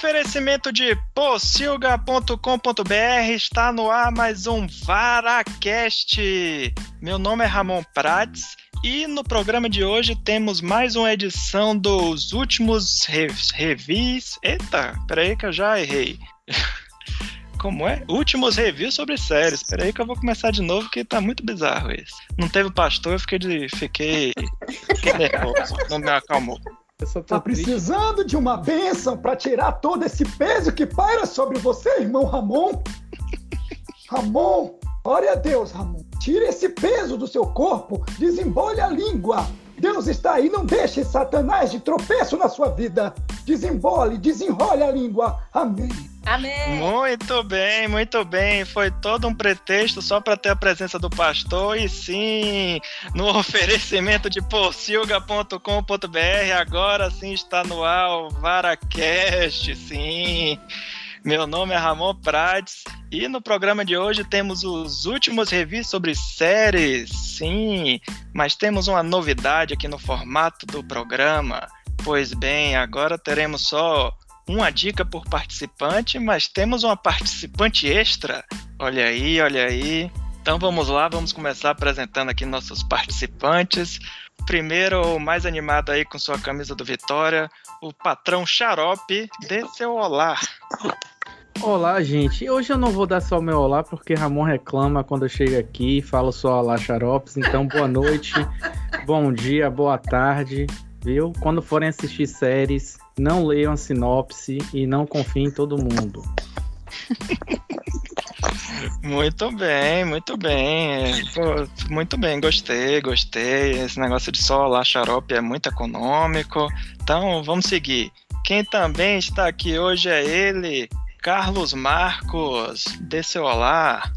oferecimento de pocilga.com.br está no ar mais um Varacast. Meu nome é Ramon Prates e no programa de hoje temos mais uma edição dos últimos revis. Eita, peraí que eu já errei. Como é? Últimos reviews sobre séries. Peraí que eu vou começar de novo, que tá muito bizarro isso. Não teve pastor, eu fiquei, de, fiquei, fiquei nervoso, não me acalmou. Tá precisando de uma bênção para tirar todo esse peso que paira sobre você, irmão Ramon? Ramon, ore a Deus, Ramon. Tire esse peso do seu corpo, desembole a língua. Deus está aí, não deixe Satanás de tropeço na sua vida. Desembole, desenrole a língua. Amém. Amém. Muito bem, muito bem. Foi todo um pretexto só para ter a presença do pastor. E sim, no oferecimento de porcilga.com.br, agora sim está no ar o Varacast, sim. Meu nome é Ramon Prates e no programa de hoje temos os últimos reviews sobre séries, sim, mas temos uma novidade aqui no formato do programa. Pois bem, agora teremos só uma dica por participante, mas temos uma participante extra. Olha aí, olha aí. Então vamos lá, vamos começar apresentando aqui nossos participantes. Primeiro, o mais animado aí com sua camisa do Vitória, o patrão Xarope, dê seu olá. Olá, gente. Hoje eu não vou dar só o meu olá, porque Ramon reclama quando eu chego aqui e falo só olá, xaropes. Então, boa noite, bom dia, boa tarde, viu? Quando forem assistir séries, não leiam a sinopse e não confiem em todo mundo. Muito bem, muito bem. muito bem, gostei, gostei. Esse negócio de só xarope é muito econômico. Então, vamos seguir. Quem também está aqui hoje é ele, Carlos Marcos, dê seu olá.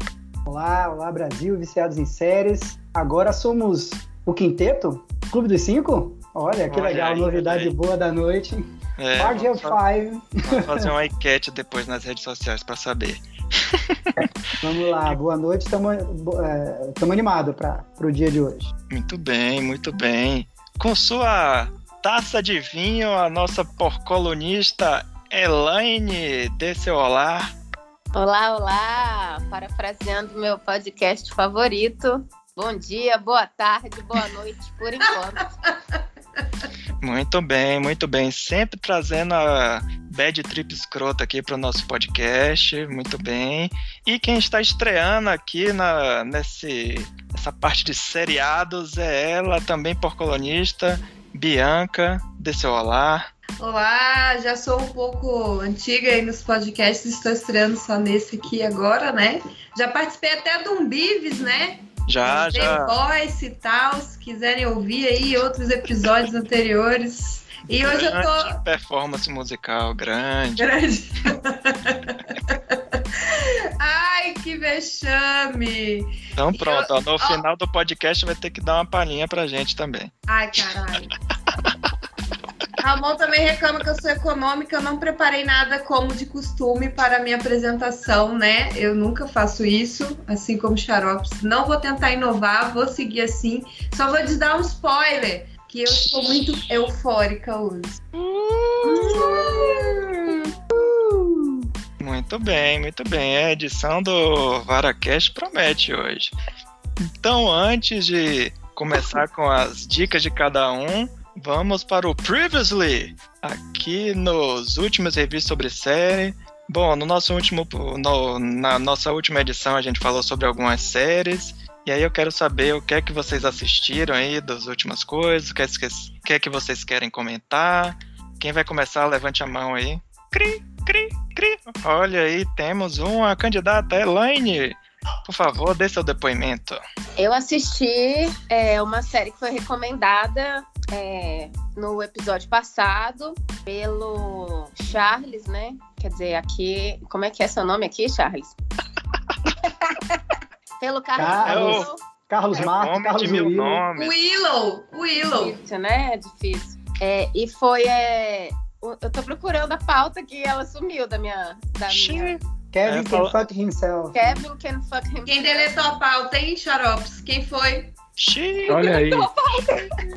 Olá, olá Brasil, viciados em séries. Agora somos o quinteto? Clube dos Cinco? Olha, que Olha legal, aí, novidade boa da noite. É, Party of Five. Vamos fazer uma enquete depois nas redes sociais para saber. Vamos lá, boa noite, estamos é, animados para o dia de hoje. Muito bem, muito bem. Com sua taça de vinho, a nossa porcolonista Elaine, dê seu olá. Olá, olá! Parafraseando meu podcast favorito. Bom dia, boa tarde, boa noite, por enquanto. Muito bem, muito bem. Sempre trazendo a bad trip escrota aqui para o nosso podcast. Muito bem. E quem está estreando aqui na, nesse, nessa parte de seriados é ela, também por colunista, Bianca. Dê seu olá. Olá, já sou um pouco antiga aí nos podcasts, estou estreando só nesse aqui agora, né? Já participei até de um Bives, né? Já, Tem já. Voice e tal, se quiserem ouvir aí outros episódios anteriores. E grande hoje eu tô. Performance musical, grande. Grande. Ai, que vexame! Então pronto, ó, no final do podcast vai ter que dar uma palhinha pra gente também. Ai, caralho. Ramon também reclama que eu sou econômica, eu não preparei nada como de costume para a minha apresentação, né? Eu nunca faço isso, assim como Xaropes. Não vou tentar inovar, vou seguir assim. Só vou te dar um spoiler, que eu estou muito eufórica hoje. Muito bem, muito bem. A edição do Varacast promete hoje. Então, antes de começar com as dicas de cada um, Vamos para o Previously, aqui nos últimos reviews sobre série. Bom, no nosso último, no, na nossa última edição a gente falou sobre algumas séries. E aí eu quero saber o que é que vocês assistiram aí das últimas coisas, o que é que, que, é que vocês querem comentar. Quem vai começar, levante a mão aí. Cri, cri, cri. Olha aí, temos uma candidata, Elaine. Por favor, dê seu depoimento. Eu assisti é, uma série que foi recomendada é, no episódio passado pelo Charles, né? Quer dizer, aqui. Como é que é seu nome aqui, Charles? pelo Carlos. Carlos, Carlos é Marques, Carlos meu nome. Willow. Willow. Difícil, né? É difícil. É, e foi. É, eu tô procurando a pauta que ela sumiu da minha. Da minha Kevin é, can fuck himself. Kevin can fuck himself. Quem deletou a pauta, hein, Xaropes? Quem foi? Xiii. Olha aí.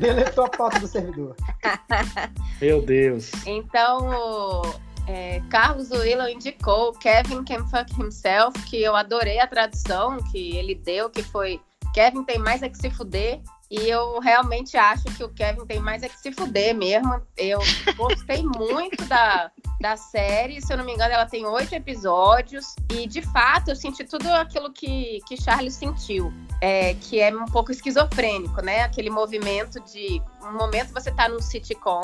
Deletou a pauta do servidor. Meu Deus. Então, É, Carlos Willow indicou Kevin Can Fuck Himself, que eu adorei a tradução que ele deu, que foi Kevin tem mais é que se fuder. E eu realmente acho que o Kevin tem mais é que se fuder mesmo. Eu gostei muito da, da série. Se eu não me engano, ela tem oito episódios. E, de fato, eu senti tudo aquilo que, que Charlie sentiu. É, que é um pouco esquizofrênico, né? Aquele movimento de... Um momento você tá num sitcom,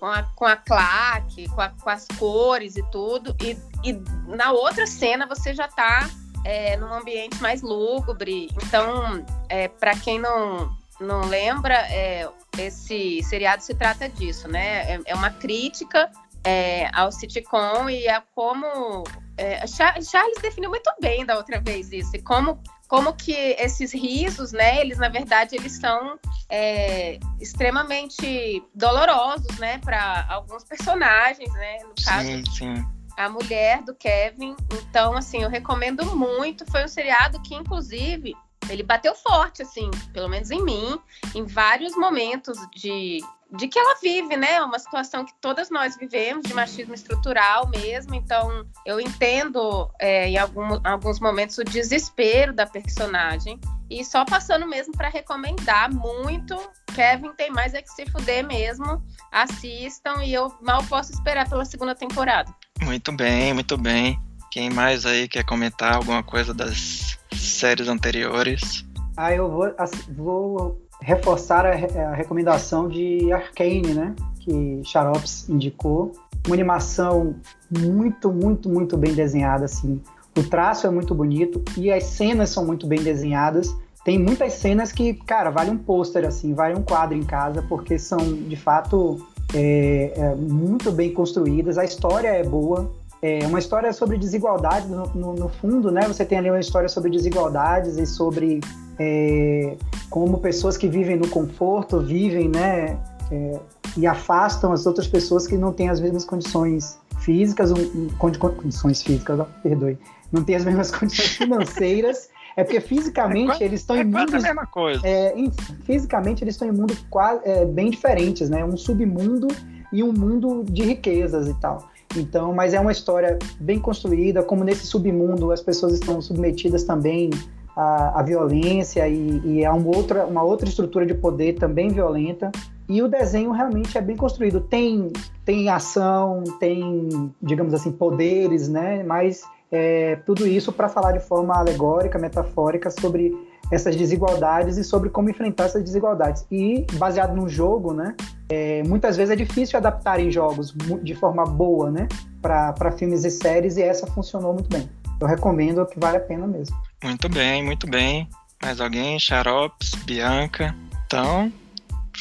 com a, com a claque, com, a, com as cores e tudo. E, e na outra cena você já tá é, num ambiente mais lúgubre. Então, é, para quem não não lembra, é, esse seriado se trata disso, né? É, é uma crítica é, ao sitcom e a como é, Charles definiu muito bem da outra vez isso, e como como que esses risos, né? Eles na verdade eles são é, extremamente dolorosos, né? Para alguns personagens, né? No caso, sim, sim. a mulher do Kevin. Então, assim, eu recomendo muito. Foi um seriado que, inclusive, ele bateu forte, assim, pelo menos em mim, em vários momentos de, de que ela vive, né? Uma situação que todas nós vivemos, de machismo estrutural mesmo. Então, eu entendo é, em algum, alguns momentos o desespero da personagem. E só passando mesmo para recomendar muito. Kevin tem mais é que se fuder mesmo. Assistam e eu mal posso esperar pela segunda temporada. Muito bem, muito bem. Quem mais aí quer comentar alguma coisa das séries anteriores? Ah, eu vou, vou reforçar a, a recomendação de Arcane, né? Que Xarops indicou. Uma animação muito, muito, muito bem desenhada, assim. O traço é muito bonito e as cenas são muito bem desenhadas. Tem muitas cenas que, cara, vale um pôster, assim, vale um quadro em casa, porque são, de fato, é, é, muito bem construídas. A história é boa, é uma história sobre desigualdade no, no, no, fundo, né? Você tem ali uma história sobre desigualdades e sobre é, como pessoas que vivem no conforto vivem, né? É, e afastam as outras pessoas que não têm as mesmas condições físicas, um, condições físicas, não, perdoe, não têm as mesmas condições financeiras. É porque fisicamente é quase, eles estão é em mundos. a mesma coisa. É, em, fisicamente eles estão em mundos quase, é, bem diferentes, né? Um submundo e um mundo de riquezas e tal. Então, mas é uma história bem construída, como nesse submundo as pessoas estão submetidas também à, à violência e, e a uma outra, uma outra estrutura de poder também violenta. E o desenho realmente é bem construído. Tem, tem ação, tem, digamos assim, poderes, né? Mas é, tudo isso para falar de forma alegórica, metafórica sobre essas desigualdades e sobre como enfrentar essas desigualdades. E baseado no jogo, né? É, muitas vezes é difícil adaptar em jogos de forma boa, né? Para filmes e séries, e essa funcionou muito bem. Eu recomendo que vale a pena mesmo. Muito bem, muito bem. Mais alguém? Xaropes, Bianca. Então,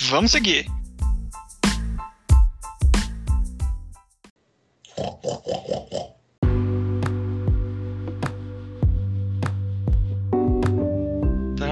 vamos seguir.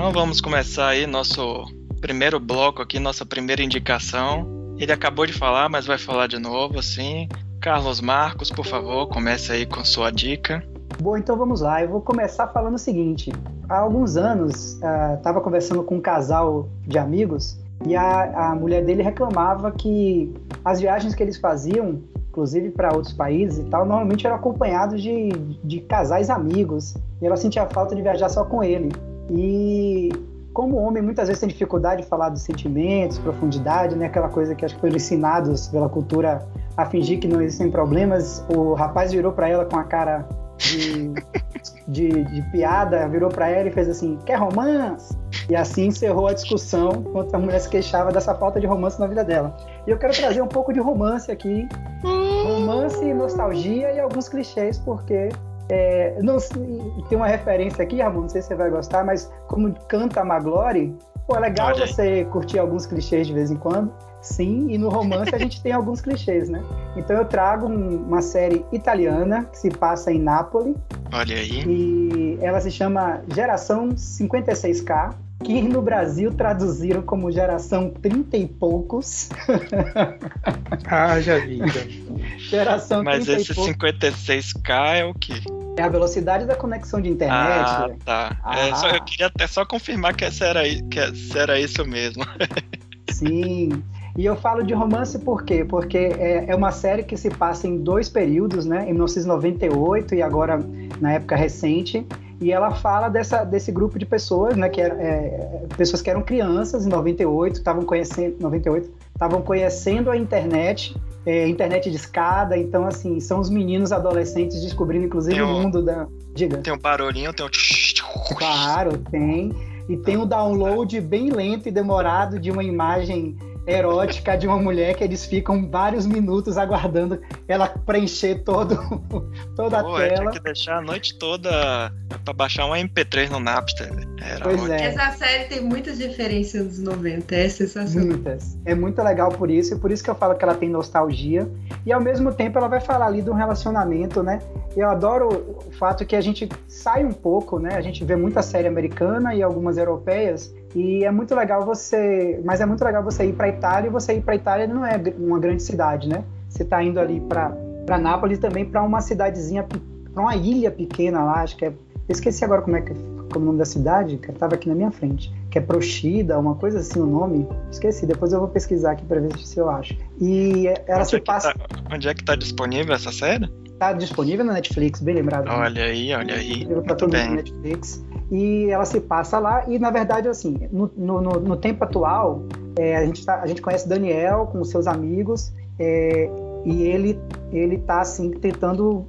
Então vamos começar aí nosso primeiro bloco aqui, nossa primeira indicação. Ele acabou de falar, mas vai falar de novo, assim. Carlos Marcos, por favor, comece aí com sua dica. Bom, então vamos lá. Eu vou começar falando o seguinte. Há alguns anos, estava uh, conversando com um casal de amigos e a, a mulher dele reclamava que as viagens que eles faziam, inclusive para outros países e tal, normalmente eram acompanhados de, de casais amigos. E ela sentia falta de viajar só com ele. E como o homem muitas vezes tem dificuldade de falar dos sentimentos, profundidade, né? Aquela coisa que acho que foram ensinados pela cultura a fingir que não existem problemas. O rapaz virou para ela com a cara de, de, de piada, virou para ela e fez assim: quer romance? E assim encerrou a discussão enquanto a mulher se queixava dessa falta de romance na vida dela. E eu quero trazer um pouco de romance aqui. Romance, nostalgia e alguns clichês, porque é, não, tem uma referência aqui, Ramon, não sei se você vai gostar, mas como canta a Maglore, pô, é legal você curtir alguns clichês de vez em quando. Sim, e no romance a gente tem alguns clichês, né? Então eu trago um, uma série italiana que se passa em Nápoles. Olha aí. E ela se chama Geração 56K, que no Brasil traduziram como Geração 30 e poucos. ah, já vi. geração Mas 30 esse 56K é o quê? É a velocidade da conexão de internet. Ah, tá. Ah. É, só, eu queria até só confirmar que essa era, que essa era isso mesmo. Sim. E eu falo de romance por quê? Porque é, é, uma série que se passa em dois períodos, né? Em 1998 e agora na época recente. E ela fala dessa, desse grupo de pessoas, né? Que é, pessoas que eram crianças em 98, estavam conhecendo 98, estavam conhecendo a internet, é, internet de escada. Então, assim, são os meninos adolescentes descobrindo, inclusive, um, o mundo da. Diga. Tem um barulhinho, tem um. Claro, tem. E tem um download bem lento e demorado de uma imagem erótica de uma mulher que eles ficam vários minutos aguardando ela preencher todo, toda Pô, a tela. Tinha que deixar a noite toda para baixar um MP3 no Napster. Era pois ótimo. é. Essa série tem muitas diferenças dos 90, é sensacional. Muitas. É muito legal por isso, e por isso que eu falo que ela tem nostalgia. E ao mesmo tempo ela vai falar ali de um relacionamento, né? Eu adoro o fato que a gente sai um pouco, né? A gente vê muita série americana e algumas europeias, e é muito legal você, mas é muito legal você ir para Itália e você ir para Itália não é uma grande cidade, né? Você está indo ali para Nápoles também para uma cidadezinha, para uma ilha pequena lá, acho que é, eu esqueci agora como é que como é o nome da cidade, que estava aqui na minha frente, que é Prochida, uma coisa assim o nome, esqueci, depois eu vou pesquisar aqui para ver se eu acho. E ela onde se é passa. Tá, onde é que está disponível essa série? Está disponível na Netflix, bem lembrado. Olha né? aí, olha aí. Muito bem. Na Netflix e ela se passa lá e na verdade assim no, no, no tempo atual é, a gente tá, a gente conhece Daniel com seus amigos é, e ele ele tá assim tentando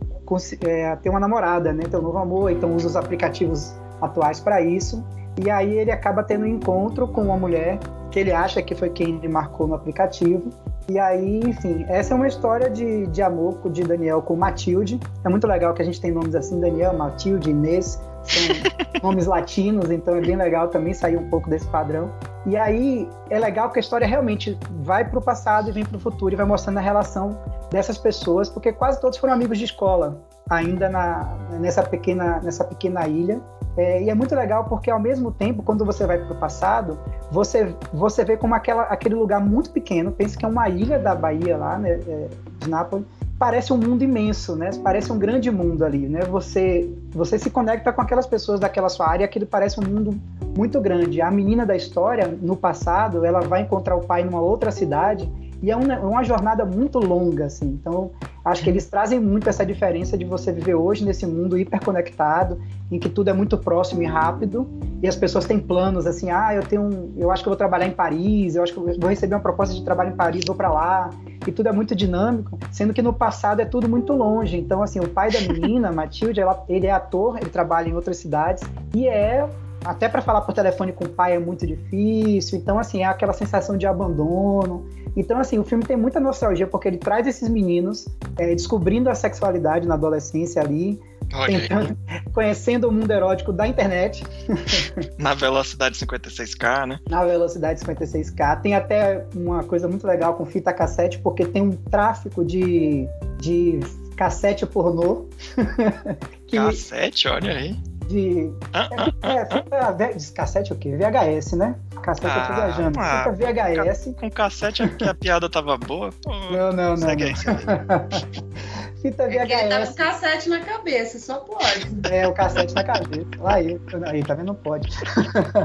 é, ter uma namorada né ter um novo amor então usa os aplicativos atuais para isso e aí ele acaba tendo um encontro com uma mulher que ele acha que foi quem ele marcou no aplicativo e aí, enfim, essa é uma história de, de amor de Daniel com Matilde. É muito legal que a gente tem nomes assim, Daniel, Matilde, Inês são nomes latinos, então é bem legal também sair um pouco desse padrão. E aí é legal que a história realmente vai para o passado e vem para o futuro e vai mostrando a relação dessas pessoas, porque quase todos foram amigos de escola, ainda na, nessa, pequena, nessa pequena ilha. É, e é muito legal porque ao mesmo tempo, quando você vai para o passado, você, você vê como aquela, aquele lugar muito pequeno, pensa que é uma ilha da Bahia lá, né, é, de Nápoles, parece um mundo imenso, né? Parece um grande mundo ali, né? Você você se conecta com aquelas pessoas daquela sua área, aquilo parece um mundo muito grande. A menina da história, no passado, ela vai encontrar o pai numa outra cidade e é uma, uma, jornada muito longa, assim. Então, acho que eles trazem muito essa diferença de você viver hoje nesse mundo hiperconectado, em que tudo é muito próximo e rápido, e as pessoas têm planos assim, ah, eu tenho, um, eu acho que eu vou trabalhar em Paris, eu acho que eu vou receber uma proposta de trabalho em Paris, vou para lá, e tudo é muito dinâmico, sendo que no passado é tudo muito longe. Então, assim, o pai da menina, Matilde, ela, ele é ator, ele trabalha em outras cidades e é até para falar por telefone com o pai é muito difícil. Então, assim, é aquela sensação de abandono. Então, assim, o filme tem muita nostalgia porque ele traz esses meninos é, descobrindo a sexualidade na adolescência ali, tentando, conhecendo o mundo erótico da internet. Na velocidade 56K, né? Na velocidade 56K. Tem até uma coisa muito legal com fita cassete, porque tem um tráfico de, de cassete pornô. que... Cassete, olha aí de. Ah, é, é, fita, de cassete o quê? VHS, né? Cassete ah, eu tô viajando. Ah, fita VHS. Com cassete que a piada tava boa. Pô, não, não, não. Segue não. aí. fita VHS. É ele tá com cassete na cabeça, só pode. É, o cassete na cabeça. Aí, aí tá vendo? Não pode.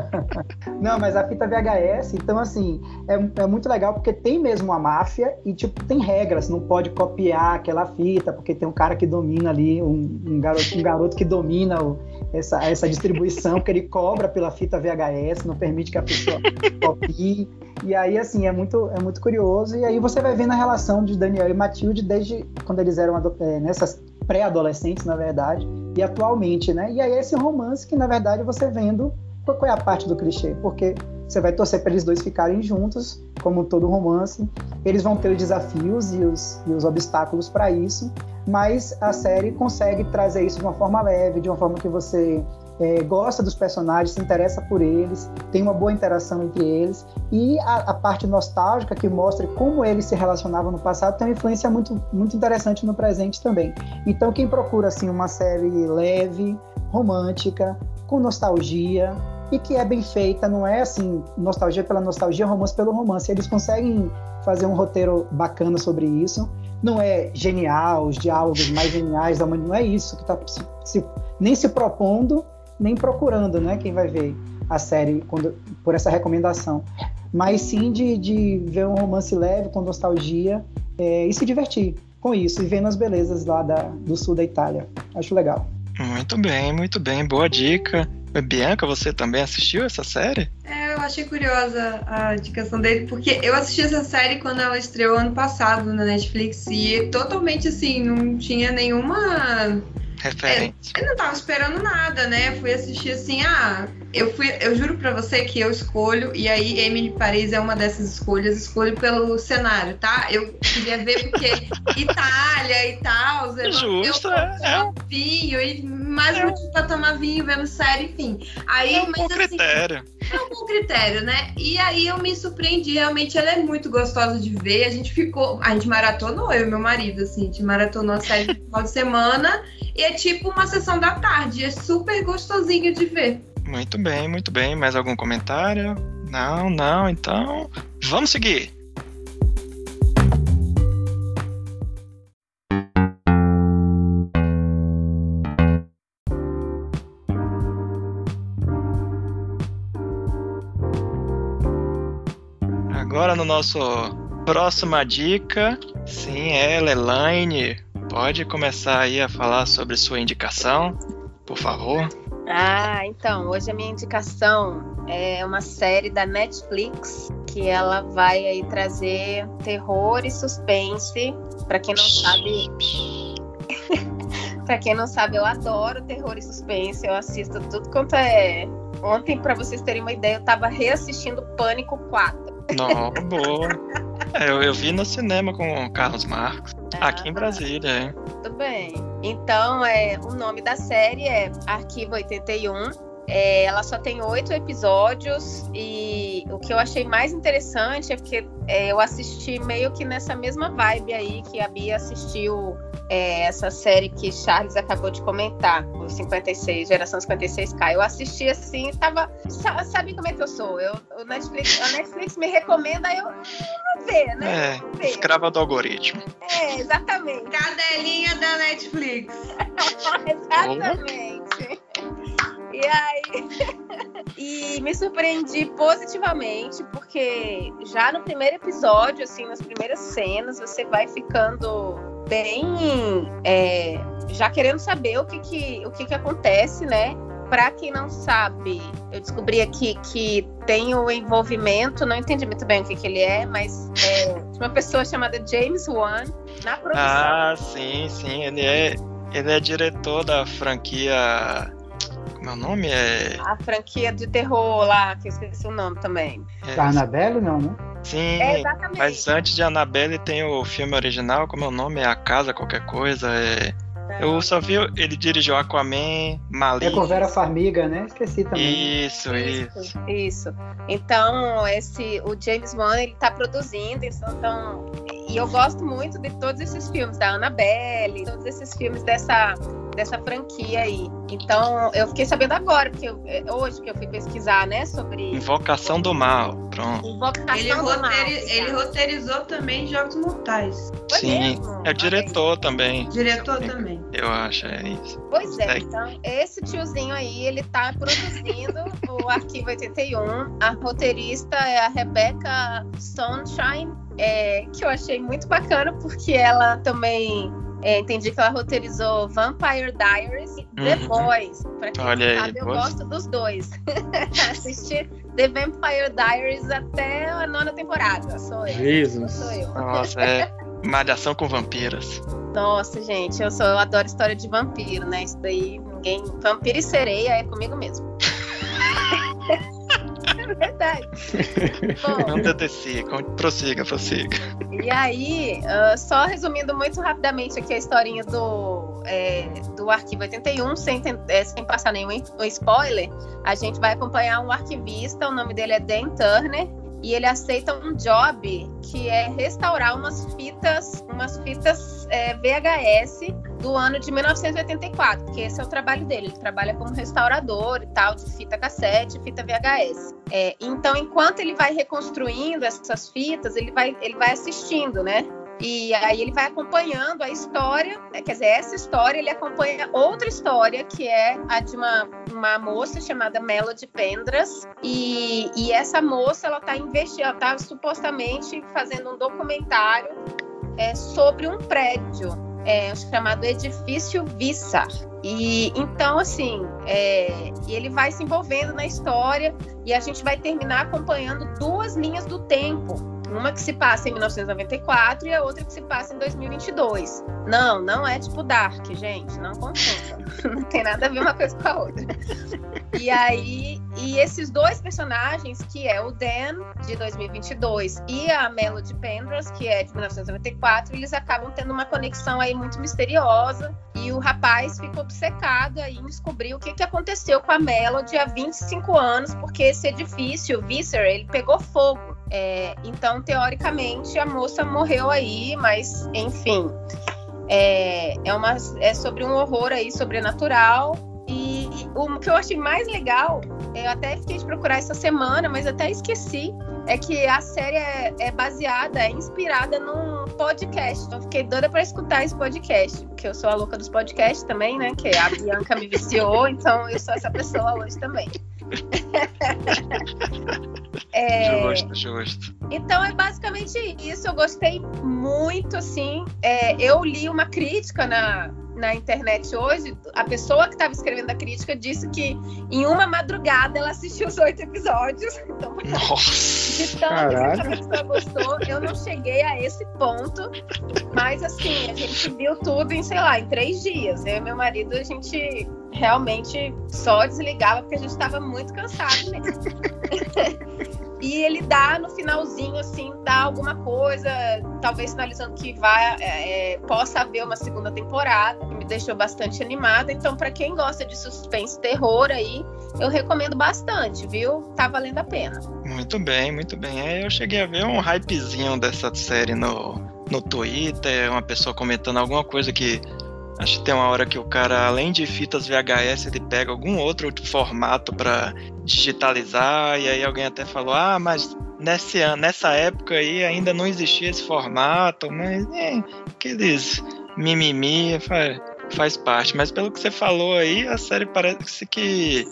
não, mas a fita VHS, então assim, é, é muito legal porque tem mesmo a máfia e, tipo, tem regras. Não pode copiar aquela fita, porque tem um cara que domina ali, um, um garoto, um garoto que domina o essa, essa distribuição que ele cobra pela fita VHS, não permite que a pessoa copie. E aí, assim, é muito, é muito curioso. E aí você vai vendo a relação de Daniel e Matilde desde quando eles eram é, nessas pré-adolescentes, na verdade, e atualmente, né? E aí esse romance que, na verdade, você vendo qual é a parte do clichê, porque você vai torcer para eles dois ficarem juntos, como todo romance. Eles vão ter os desafios e os, e os obstáculos para isso, mas a série consegue trazer isso de uma forma leve, de uma forma que você é, gosta dos personagens, se interessa por eles, tem uma boa interação entre eles e a, a, parte nostálgica que mostra como eles se relacionavam no passado tem uma influência muito, muito interessante no presente também. Então quem procura assim uma série leve, romântica, com nostalgia e que é bem feita, não é assim nostalgia pela nostalgia, romance pelo romance. Eles conseguem fazer um roteiro bacana sobre isso não é genial, os diálogos mais geniais da humanidade, não é isso que está nem se propondo, nem procurando, né? Quem vai ver a série quando, por essa recomendação. mas sim de, de ver um romance leve, com nostalgia é, e se divertir com isso, e vendo as belezas lá da, do sul da Itália. Acho legal. Muito bem, muito bem, boa dica. Bianca, você também assistiu essa série? É, eu achei curiosa a indicação dele, porque eu assisti essa série quando ela estreou ano passado na Netflix e totalmente assim, não tinha nenhuma referência. É, eu não tava esperando nada, né? Fui assistir assim, ah, eu fui, eu juro para você que eu escolho e aí Emily Paris é uma dessas escolhas, escolho pelo cenário, tá? Eu queria ver porque Itália e tal, Justo, eu, é. Um vinho e mais é. motivo pra tomar vinho, vendo série, enfim. Aí, é um mas, bom assim, critério. É um bom critério, né? E aí eu me surpreendi, realmente ela é muito gostosa de ver. A gente ficou, a gente maratonou, eu e meu marido, assim, a gente maratonou a série no final de semana e é tipo uma sessão da tarde, é super gostosinho de ver. Muito bem, muito bem. Mais algum comentário? Não, não, então vamos seguir. Nosso próxima dica, sim, ela, Elaine, pode começar aí a falar sobre sua indicação, por favor. Ah, então, hoje a minha indicação é uma série da Netflix que ela vai aí trazer terror e suspense. Para quem não sabe, para quem não sabe, eu adoro terror e suspense. Eu assisto tudo quanto é. Ontem, para vocês terem uma ideia, eu tava reassistindo Pânico 4. Não, boa. É, eu, eu vi no cinema com o Carlos Marcos, ah, aqui em Brasília. É. Tudo bem. Então, é, o nome da série é Arquivo 81. É, ela só tem oito episódios e o que eu achei mais interessante é porque é, eu assisti meio que nessa mesma vibe aí que a Bia assistiu é, essa série que Charles acabou de comentar, o 56, Geração 56K. Eu assisti assim, tava. Sabe como é que eu sou? Eu, o Netflix, a Netflix me recomenda, eu vou ver, né? É, ver. escrava do algoritmo. É, exatamente. Cadelinha da Netflix. exatamente. E aí. e me surpreendi positivamente, porque já no primeiro episódio, assim, nas primeiras cenas, você vai ficando bem é, já querendo saber o que que, o que, que acontece, né? Para quem não sabe, eu descobri aqui que tem o envolvimento, não entendi muito bem o que, que ele é, mas é uma pessoa chamada James Wan na produção. Ah, sim, sim, ele é, ele é diretor da franquia meu nome é. A franquia de terror lá, que eu esqueci o nome também. É... Annabelle, não, né? Sim, é mas antes de Annabelle tem o filme original, como é o nome? É A Casa Qualquer Coisa. É... Eu só vi, ele dirigiu Aquaman, Malik. É com Vera Farmiga, né? Esqueci também. Isso, isso. Isso. isso. Então, esse, o James Wan, ele tá produzindo, então, e eu gosto muito de todos esses filmes, da Annabelle, todos esses filmes dessa dessa franquia aí. Então, eu fiquei sabendo agora, porque eu, é, hoje que eu fui pesquisar, né, sobre. Invocação do Mal, pronto. Invocação ele, do roteiri... Mal. Ele roteirizou também Jogos Mortais. Foi Sim, mesmo? é o diretor também. Diretor também. Eu acho, é isso. Pois é, então, esse tiozinho aí, ele tá produzindo o Arquivo 81. A roteirista é a Rebecca Sunshine, é, que eu achei muito bacana, porque ela também é, entendi que ela roteirizou Vampire Diaries e The uhum. Boys. Pra quem Olha não sabe, aí, eu gosto dos dois. Assisti The Vampire Diaries até a nona temporada. Sou eu. Jesus. Sou eu. Nossa, é malhação com vampiras. Nossa, gente, eu, sou, eu adoro história de vampiro, né? Isso daí, ninguém. Vampiro e sereia é comigo mesmo. é verdade. Bom, Não TTC, prossiga, prossiga. E aí, uh, só resumindo muito rapidamente aqui a historinha do, é, do Arquivo 81, sem, é, sem passar nenhum spoiler, a gente vai acompanhar um arquivista, o nome dele é Dan Turner, e ele aceita um job que é restaurar umas fitas, umas fitas é, VHS do ano de 1984, porque esse é o trabalho dele. Ele trabalha como restaurador e tal, de fita cassete, fita VHS. É, então, enquanto ele vai reconstruindo essas fitas, ele vai, ele vai assistindo, né? E aí ele vai acompanhando a história, né, quer dizer, essa história ele acompanha outra história que é a de uma, uma moça chamada Melody Pendras. E, e essa moça ela está investigando, ela tá supostamente fazendo um documentário é, sobre um prédio é, chamado Edifício Vissar. E então, assim, é, ele vai se envolvendo na história e a gente vai terminar acompanhando duas linhas do tempo uma que se passa em 1994 e a outra que se passa em 2022. Não, não é tipo Dark, gente, não confunda. não tem nada a ver uma coisa com a outra. E aí, e esses dois personagens, que é o Dan, de 2022, e a Melody Pendras, que é de 1994, eles acabam tendo uma conexão aí muito misteriosa. E o rapaz fica obcecado aí em descobrir o que, que aconteceu com a Melody há 25 anos, porque esse edifício, o Visser, ele pegou fogo. É, então, teoricamente, a moça morreu aí, mas enfim. É, é, uma, é sobre um horror aí sobrenatural. E o que eu achei mais legal, eu até fiquei de procurar essa semana, mas até esqueci, é que a série é, é baseada, é inspirada num podcast. Então, fiquei doida para escutar esse podcast, porque eu sou a louca dos podcasts também, né? Que a Bianca me viciou, então eu sou essa pessoa hoje também. É... Justo, justo. Então é basicamente isso. Eu gostei muito, assim. É, eu li uma crítica na, na internet hoje. A pessoa que estava escrevendo a crítica disse que em uma madrugada ela assistiu os oito episódios. Então, Nossa! De tanto que essa pessoa gostou, eu não cheguei a esse ponto. Mas assim, a gente viu tudo em, sei lá, em três dias. Eu e meu marido, a gente realmente só desligava porque a gente estava muito cansado mesmo. e ele dá no finalzinho, assim, dá alguma coisa, talvez sinalizando que vai, é, é possa haver uma segunda temporada, me deixou bastante animada. Então, para quem gosta de suspense terror aí, eu recomendo bastante, viu? Tá valendo a pena. Muito bem, muito bem. É, eu cheguei a ver um hypezinho dessa série no, no Twitter, uma pessoa comentando alguma coisa que Acho que tem uma hora que o cara, além de fitas VHS, ele pega algum outro formato para digitalizar, e aí alguém até falou: ah, mas nesse ano, nessa época aí ainda não existia esse formato, mas é, aqueles mimimi faz, faz parte. Mas pelo que você falou aí, a série parece que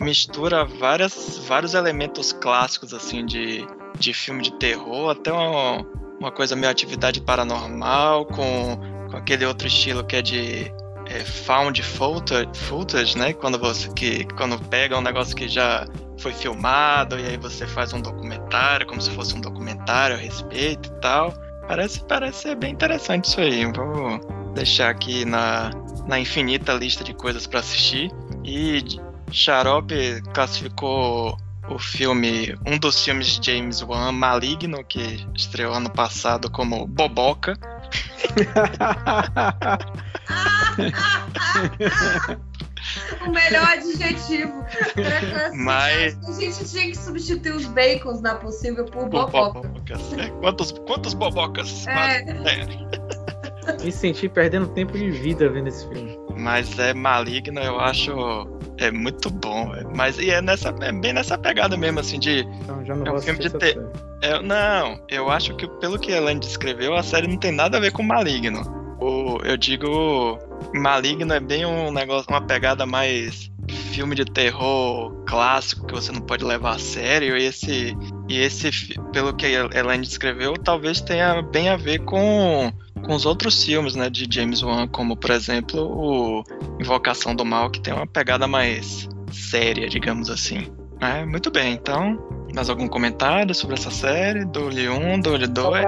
mistura várias, vários elementos clássicos assim de, de filme de terror, até uma, uma coisa meio atividade paranormal, com com aquele outro estilo que é de é, found footage, footage, né? Quando você que quando pega um negócio que já foi filmado e aí você faz um documentário, como se fosse um documentário a respeito e tal. Parece, parece ser bem interessante isso aí. Vou deixar aqui na, na infinita lista de coisas para assistir. E Xarope classificou o filme, um dos filmes de James Wan, Maligno, que estreou ano passado como Boboca. o melhor adjetivo. Mas... A gente tinha que substituir os bacons na possível por boboca. bobocas. É. Quantos, quantos bobocas? É. Me senti perdendo tempo de vida vendo esse filme. Mas é maligno, eu acho. É muito bom. Mas e é, nessa, é bem nessa pegada mesmo, assim, de. Então, já não é um filme de ter. É, não, eu acho que pelo que a Elaine descreveu, a série não tem nada a ver com maligno. O, eu digo. Maligno é bem um negócio, uma pegada mais filme de terror clássico que você não pode levar a sério. E esse, e esse pelo que a Elaine descreveu, talvez tenha bem a ver com com os outros filmes, né, de James Wan, como por exemplo o Invocação do Mal, que tem uma pegada mais séria, digamos assim. É, muito bem, então, mais algum comentário sobre essa série? Dole 1, Dole 2,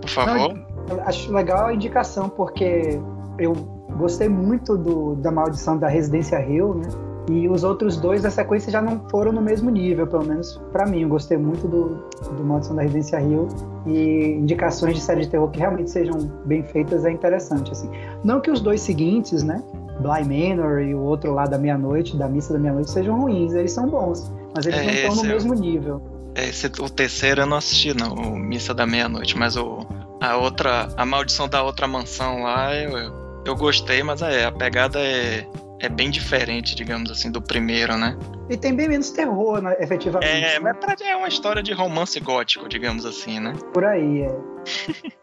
por favor. Não, acho legal a indicação, porque eu gostei muito do, da Maldição da Residência Hill, né? E os outros dois da sequência já não foram no mesmo nível, pelo menos para mim. Eu gostei muito do, do Maldição da Residência Rio e indicações de série de terror que realmente sejam bem feitas é interessante. Assim. Não que os dois seguintes, né? Bly Manor e o outro lá da meia-noite, da missa da meia-noite, sejam ruins. Eles são bons, mas eles é, não estão no é mesmo nível. Esse, o terceiro eu não assisti, não, o Missa da Meia-Noite, mas o, a outra, a maldição da outra mansão lá, eu, eu, eu gostei, mas é, a pegada é é bem diferente, digamos assim, do primeiro, né? E tem bem menos terror, né, efetivamente. É, mas é uma história de romance gótico, digamos assim, né? Por aí, é.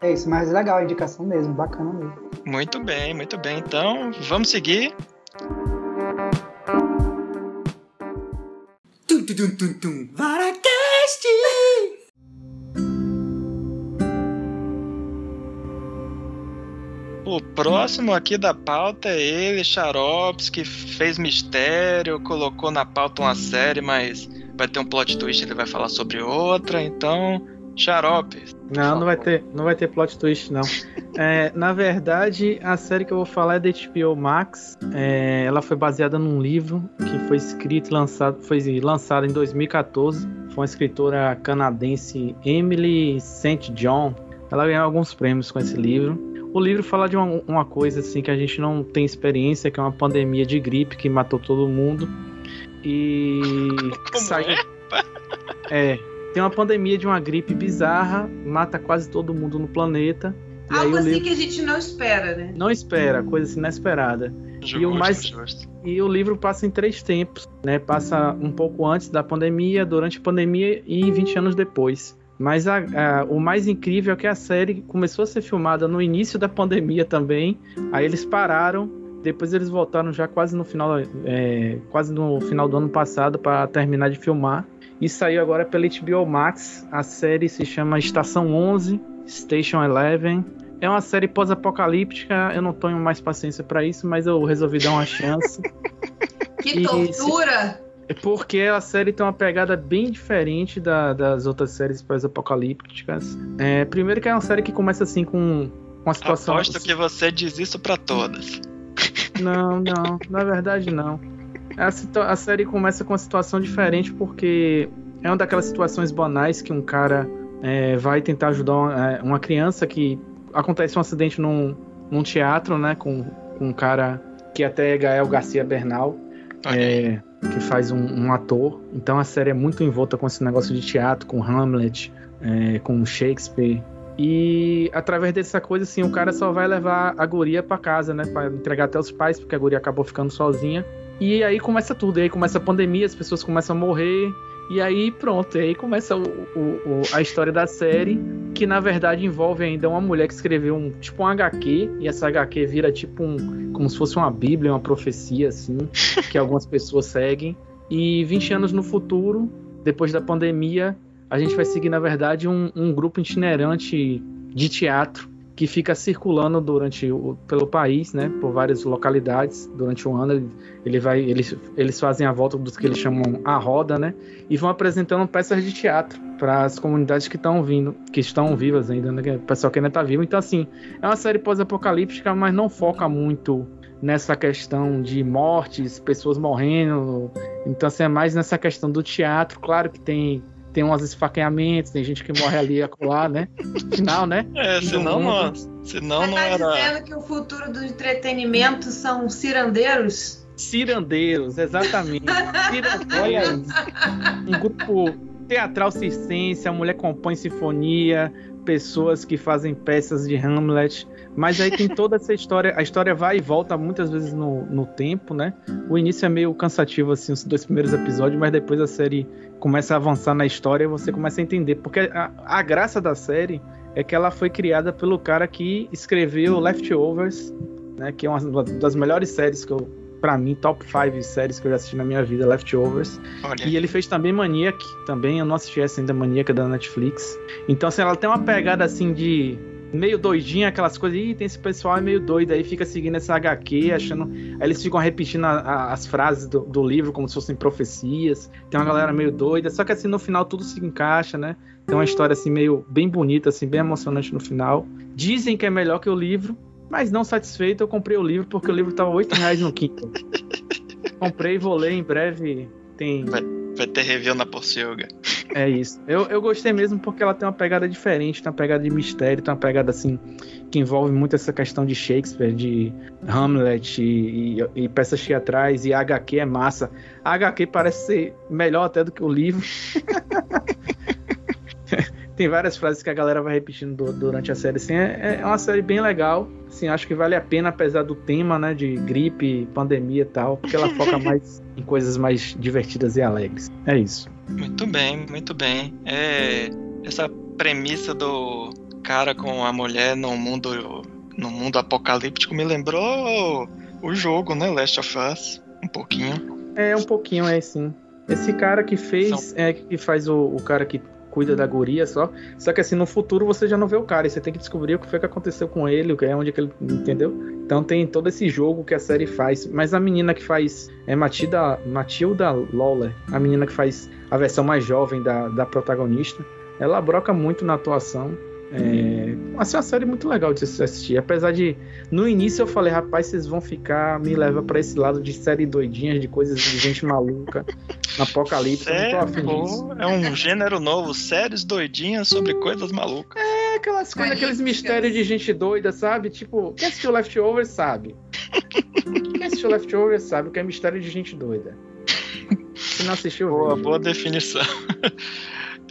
É isso, mas legal a indicação mesmo, bacana mesmo. Muito bem, muito bem. Então, vamos seguir. Tum, tum, tum, tum, tum. Varacast! O próximo aqui da pauta é ele, Xarops, que fez mistério, colocou na pauta uma série, mas vai ter um plot twist, ele vai falar sobre outra, então, Xarope. Não, não vai ter, não vai ter plot twist, não. É, na verdade, a série que eu vou falar é da HBO Max. É, ela foi baseada num livro que foi escrito e lançado, foi lançado em 2014. Foi uma escritora canadense, Emily St. John. Ela ganhou alguns prêmios com esse livro. O livro fala de uma, uma, coisa assim que a gente não tem experiência, que é uma pandemia de gripe que matou todo mundo. E saiu. É? é, tem uma pandemia de uma gripe bizarra, mata quase todo mundo no planeta. Algo assim livro... que a gente não espera, né? Não espera, coisa assim inesperada. Justo, e o mais justo. e o livro passa em três tempos, né? Passa um pouco antes da pandemia, durante a pandemia e 20 anos depois. Mas a, a, o mais incrível é que a série começou a ser filmada no início da pandemia também. Aí eles pararam, depois eles voltaram já quase no final, é, quase no final do ano passado para terminar de filmar. E saiu agora pela HBO Max. A série se chama Estação 11, Station 11. É uma série pós-apocalíptica. Eu não tenho mais paciência para isso, mas eu resolvi dar uma chance. que tortura! É porque a série tem uma pegada bem diferente da, das outras séries pós-apocalípticas. É, primeiro que é uma série que começa assim com uma situação. Aposto que você diz isso para todas. Não, não, na verdade não. A, a, série começa com uma situação diferente porque é uma daquelas situações banais que um cara é, vai tentar ajudar uma, é, uma, criança que acontece um acidente num, num teatro, né, com, com um cara que até é Gael Garcia Bernal. É, que faz um, um, ator. Então a série é muito envolta com esse negócio de teatro, com Hamlet, é, com Shakespeare. E através dessa coisa, assim, o cara só vai levar a guria para casa, né? Pra entregar até os pais, porque a guria acabou ficando sozinha. E aí começa tudo. Aí começa a pandemia, as pessoas começam a morrer. E aí pronto, e aí começa o, o, o, a história da série, que na verdade envolve ainda uma mulher que escreveu um tipo um HQ, e essa HQ vira tipo um. como se fosse uma bíblia, uma profecia, assim, que algumas pessoas seguem. E 20 anos no futuro, depois da pandemia, a gente vai seguir, na verdade, um, um grupo itinerante de teatro que fica circulando durante o, pelo país, né, por várias localidades durante o ano. Ele, ele vai, eles, eles fazem a volta dos que eles chamam a roda, né, e vão apresentando peças de teatro para as comunidades que estão vindo, que estão vivas ainda, né, pessoal que ainda está vivo. Então assim, é uma série pós-apocalíptica, mas não foca muito nessa questão de mortes, pessoas morrendo. Então assim, é mais nessa questão do teatro. Claro que tem tem uns esfaqueamentos, tem gente que morre ali e acolá, né? Final, né? É, senão não, senão Você não tá era... dizendo que o futuro do entretenimento são cirandeiros? Cirandeiros, exatamente. Cirandeiros. Olha isso. Um grupo teatral circense, a mulher compõe sinfonia, pessoas que fazem peças de Hamlet. Mas aí tem toda essa história. A história vai e volta muitas vezes no, no tempo, né? O início é meio cansativo, assim, os dois primeiros episódios, mas depois a série começa a avançar na história e você começa a entender. Porque a, a graça da série é que ela foi criada pelo cara que escreveu Leftovers, né? Que é uma das melhores séries que eu para mim, top 5 séries que eu já assisti na minha vida, Leftovers. Olha. E ele fez também Maniac, também eu não assisti essa ainda, Maniac da Netflix. Então, assim, ela tem uma pegada assim de meio doidinha, aquelas coisas, ih, tem esse pessoal é meio doido, aí fica seguindo essa HQ, achando. Aí eles ficam repetindo a, a, as frases do, do, livro como se fossem profecias. Tem uma galera meio doida, só que assim no final tudo se encaixa, né? Tem uma história assim meio bem bonita, assim, bem emocionante no final. Dizem que é melhor que o livro, mas não satisfeito, eu comprei o livro porque o livro tava 8 reais no quinto. comprei e vou ler em breve. Tem. Vai, ter review na Porciúga. É isso. Eu, eu gostei mesmo porque ela tem uma pegada diferente, tem uma pegada de mistério, tem uma pegada assim que envolve muito essa questão de Shakespeare, de Hamlet e, e, e peças teatrais e a HQ é massa. A HQ parece ser melhor até do que o livro. tem várias frases que a galera vai repetindo do, durante a série. Assim, é, é, uma série bem legal. Assim, acho que vale a pena, apesar do tema, né, de gripe, pandemia e tal, porque ela foca mais em coisas mais divertidas e alegres. É isso. Muito bem, muito bem. É, essa premissa do cara com a mulher no mundo, no mundo apocalíptico me lembrou o jogo, né? Last of Us. Um pouquinho. É, um pouquinho, é sim. Esse cara que fez, é que faz o, o cara que cuida da guria só. Só que assim, no futuro você já não vê o cara. E você tem que descobrir o que foi que aconteceu com ele, o que é onde que ele. Entendeu? Então tem todo esse jogo que a série faz. Mas a menina que faz. É Matilda, Matilda Lawler, a menina que faz a versão mais jovem da, da protagonista. Ela broca muito na atuação. É, assim, uma série muito legal de se assistir. Apesar de, no início eu falei, rapaz, vocês vão ficar, me leva para esse lado de série doidinhas, de coisas de gente maluca, apocalipse. não tô afim disso. é um gênero novo, séries doidinhas sobre coisas malucas. É aquelas coisas, aqueles mistérios de gente doida, sabe? Tipo, quem assistiu Leftovers sabe. quem assistiu Leftovers sabe o que é mistério de gente doida. Se não assistiu, Boa, veja. boa definição.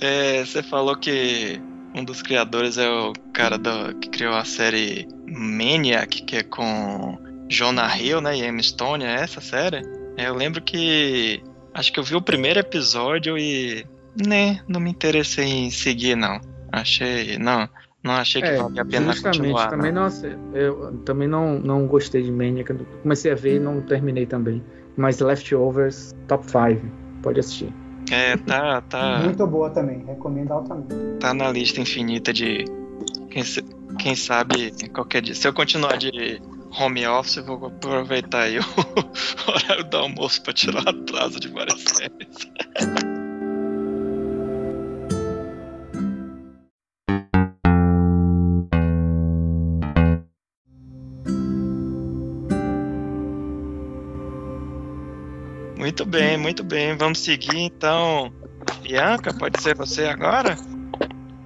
É, você falou que um dos criadores é o cara do, que criou a série Maniac, que é com Jonah Hill, né? E Emma Stone, é essa série? Eu lembro que. Acho que eu vi o primeiro episódio e. Né, não me interessei em seguir, não. Achei. Não. Não achei que É, valia a pena justamente, continuar. também não. eu também não, não gostei de Maniac. Comecei a ver e não terminei também. Mas Leftovers, top 5. Pode assistir. É, tá, tá, Muito boa também, recomendo altamente. tá na lista infinita de. Quem, quem sabe qualquer dia. Se eu continuar de home office, eu vou aproveitar aí o horário do almoço pra tirar atraso de várias séries. Muito bem, muito bem. Vamos seguir então. Bianca, pode ser você agora?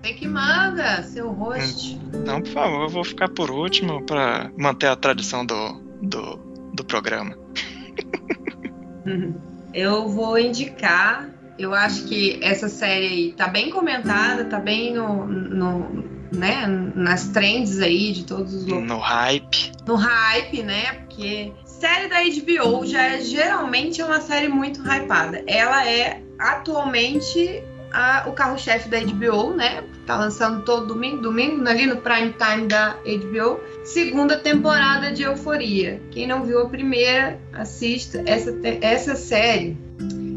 Você que manda, seu host. Então, por favor, eu vou ficar por último para manter a tradição do, do, do programa. Eu vou indicar. Eu acho que essa série aí tá bem comentada, tá bem no, no- né, nas trends aí de todos os lugares. No hype. no hype, né? Porque série da HBO já é geralmente é uma série muito hypada. Ela é atualmente a- o carro-chefe da HBO, né? Tá lançando todo domingo, domingo ali no prime time da HBO. Segunda temporada de Euforia. Quem não viu a primeira, assista essa, essa série.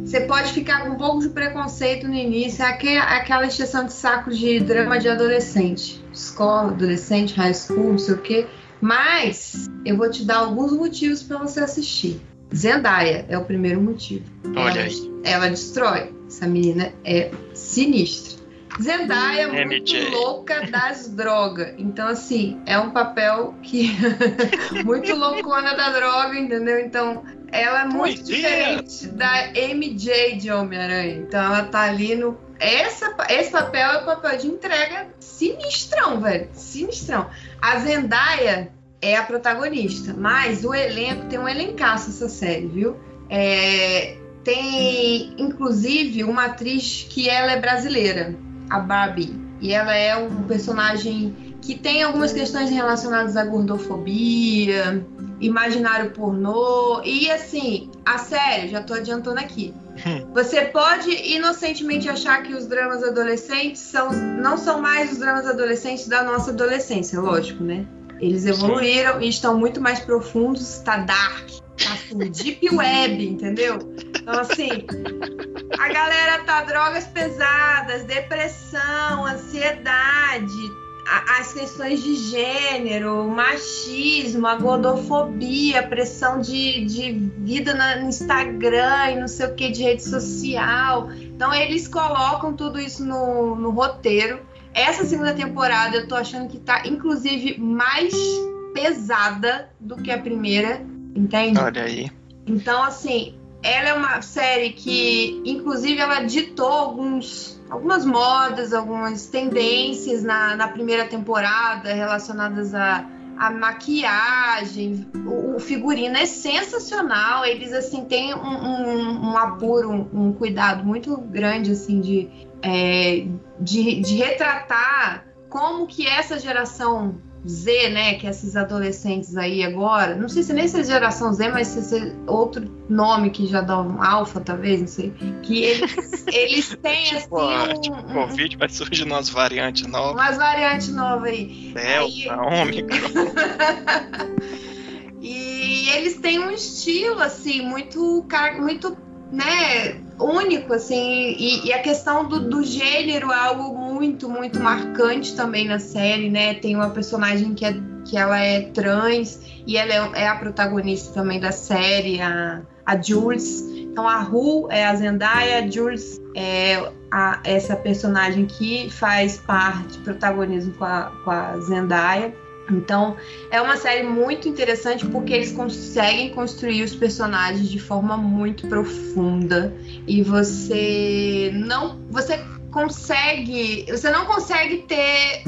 Você pode ficar com um pouco de preconceito no início, é aque- aquela exceção de saco de drama de adolescente. Escola, adolescente, high school, não sei o quê. Mas eu vou te dar alguns motivos para você assistir. Zendaya é o primeiro motivo. Olha ela, aí. ela destrói. Essa menina é sinistra. Zendaya é muito MJ. louca das drogas. Então, assim, é um papel que. muito loucona da droga, entendeu? Então, ela é muito Poesia. diferente da MJ de Homem-Aranha. Então, ela tá ali no. Essa, esse papel é o papel de entrega sinistrão, velho. Sinistrão. A Zendaya é a protagonista, mas o elenco tem um elencaço essa série, viu? É, tem, inclusive, uma atriz que ela é brasileira, a Barbie. E ela é um personagem que tem algumas questões relacionadas à gordofobia, imaginário pornô. E assim, a série, já tô adiantando aqui. Você pode inocentemente achar que os dramas adolescentes são, não são mais os dramas adolescentes da nossa adolescência, lógico, né? Eles evoluíram e estão muito mais profundos, tá dark, tá assim, deep web, entendeu? Então, assim, a galera tá drogas pesadas, depressão, ansiedade, as questões de gênero, machismo, a gordofobia, a pressão de, de vida no Instagram e não sei o que, de rede social. Então, eles colocam tudo isso no, no roteiro. Essa segunda temporada eu tô achando que tá, inclusive, mais pesada do que a primeira, entende? Olha aí. Então, assim, ela é uma série que, inclusive, ela ditou alguns, algumas modas, algumas tendências na, na primeira temporada relacionadas a, a maquiagem. O, o figurino é sensacional. Eles, assim, têm um, um, um apuro, um, um cuidado muito grande, assim, de, é, de, de retratar como que essa geração Z, né? Que é esses adolescentes aí agora. Não sei se nem se é geração Z, mas se é outro nome que já dá um alfa, talvez, não sei. Que eles, eles têm tipo, assim. Um, tipo, um, Covid vai surgir umas variantes novas. umas variantes novas aí. Aí- Delta, Ômicron. E eles têm um estilo, assim, muito, muito né, único, assim, e, e a questão do, do gênero é algo muito, muito marcante também na série, né? Tem uma personagem que, é, que ela é trans e ela é, é a protagonista também da série, a, a Jules. Então a Ru é a Zendaya, a Jules é a- essa personagem que faz parte, protagonismo com a, com a Zendaya. Então, é uma série muito interessante porque eles conseguem construir os personagens de forma muito profunda e você não você consegue você não consegue ter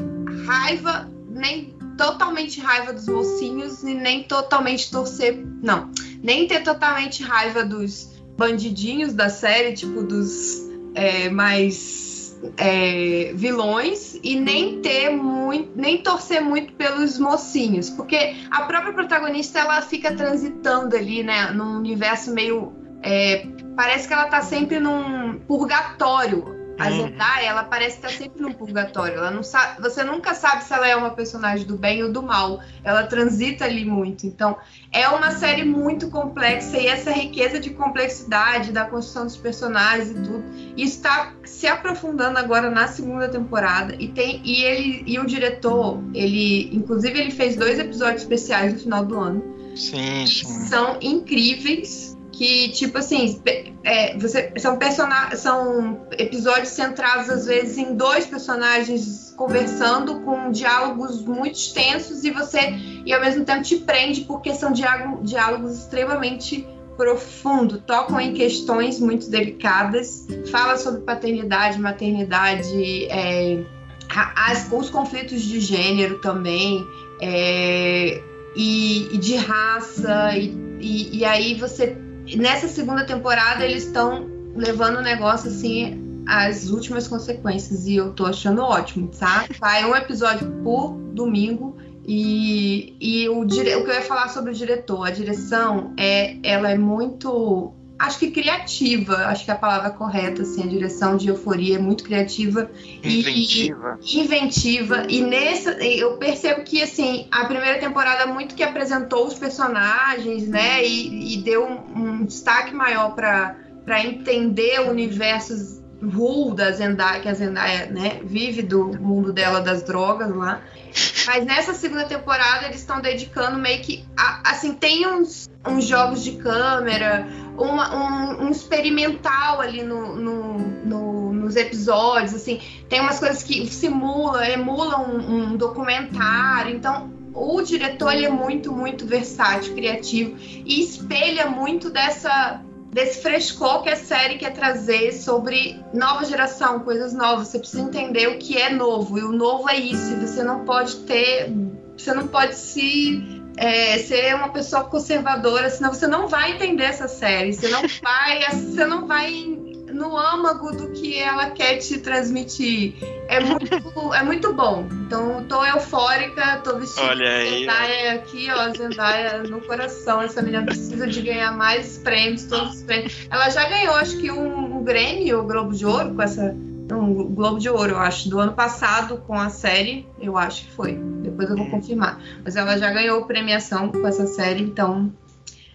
raiva nem totalmente raiva dos mocinhos e nem totalmente torcer não nem ter totalmente raiva dos bandidinhos da série tipo dos é, mais é, vilões e nem ter muito, nem torcer muito pelos mocinhos, porque a própria protagonista ela fica transitando ali, né, num universo meio é, parece que ela tá sempre num purgatório. A Uhum. Zendaya, ela parece estar sempre num purgatório. Ela não sabe, você nunca sabe se ela é uma personagem do bem ou do mal. Ela transita ali muito. Então, é uma série muito complexa e essa riqueza de complexidade da construção dos personagens e tudo está se aprofundando agora na segunda temporada e tem e ele e o diretor ele inclusive ele fez dois episódios especiais no final do ano Sim, sim. são incríveis que tipo assim é, você são persona são episódios centrados às vezes em dois personagens conversando com diálogos muito extensos e você e ao mesmo tempo te prende porque são diálogo- diálogos extremamente profundo, tocam em questões muito delicadas, fala sobre paternidade, maternidade, é, as- os conflitos de gênero também, é, e, e de raça, e, e- e aí você. Nessa segunda temporada eles estão levando o negócio assim às últimas consequências e eu tô achando ótimo, tá? Vai um episódio por domingo e, e o, dire... o que eu ia falar sobre o diretor, a direção é, ela é muito, acho que criativa, acho que é a palavra correta, assim, a direção de Euforia é muito criativa e- Inventiva. inventiva e nessa eu percebo que assim a primeira temporada muito que apresentou os personagens né e, e deu um, um destaque maior para entender o universo Ru da Zendaya que a Zendaya né vive do mundo dela das drogas lá mas nessa segunda temporada eles estão dedicando meio que a- assim tem uns, uns jogos de câmera uma- um, um experimental ali no, no- no- nos episódios assim tem umas coisas que simula, emula um, um documentário. Então, o diretor ele é muito, muito versátil, criativo e espelha muito dessa desse frescor que a série quer trazer sobre nova geração, coisas novas. Você precisa entender o que é novo e o novo é isso. Você não pode ter, você não pode se é, ser uma pessoa conservadora, senão você não vai entender essa série. Você não vai, você não vai no âmago do que ela quer te transmitir. É muito, é muito bom. Então, tô eufórica, tô vestindo Olha aí, Zendaya aqui, ó, Zendaya no coração. Essa menina precisa de ganhar mais prêmios, todos os prêmios. Ela já ganhou, acho que um, um Grammy, o Globo de Ouro, com essa. Um Globo de Ouro, eu acho, do ano passado com a série, eu acho que foi. Depois eu vou Hum. confirmar. Mas ela já ganhou premiação com essa série, então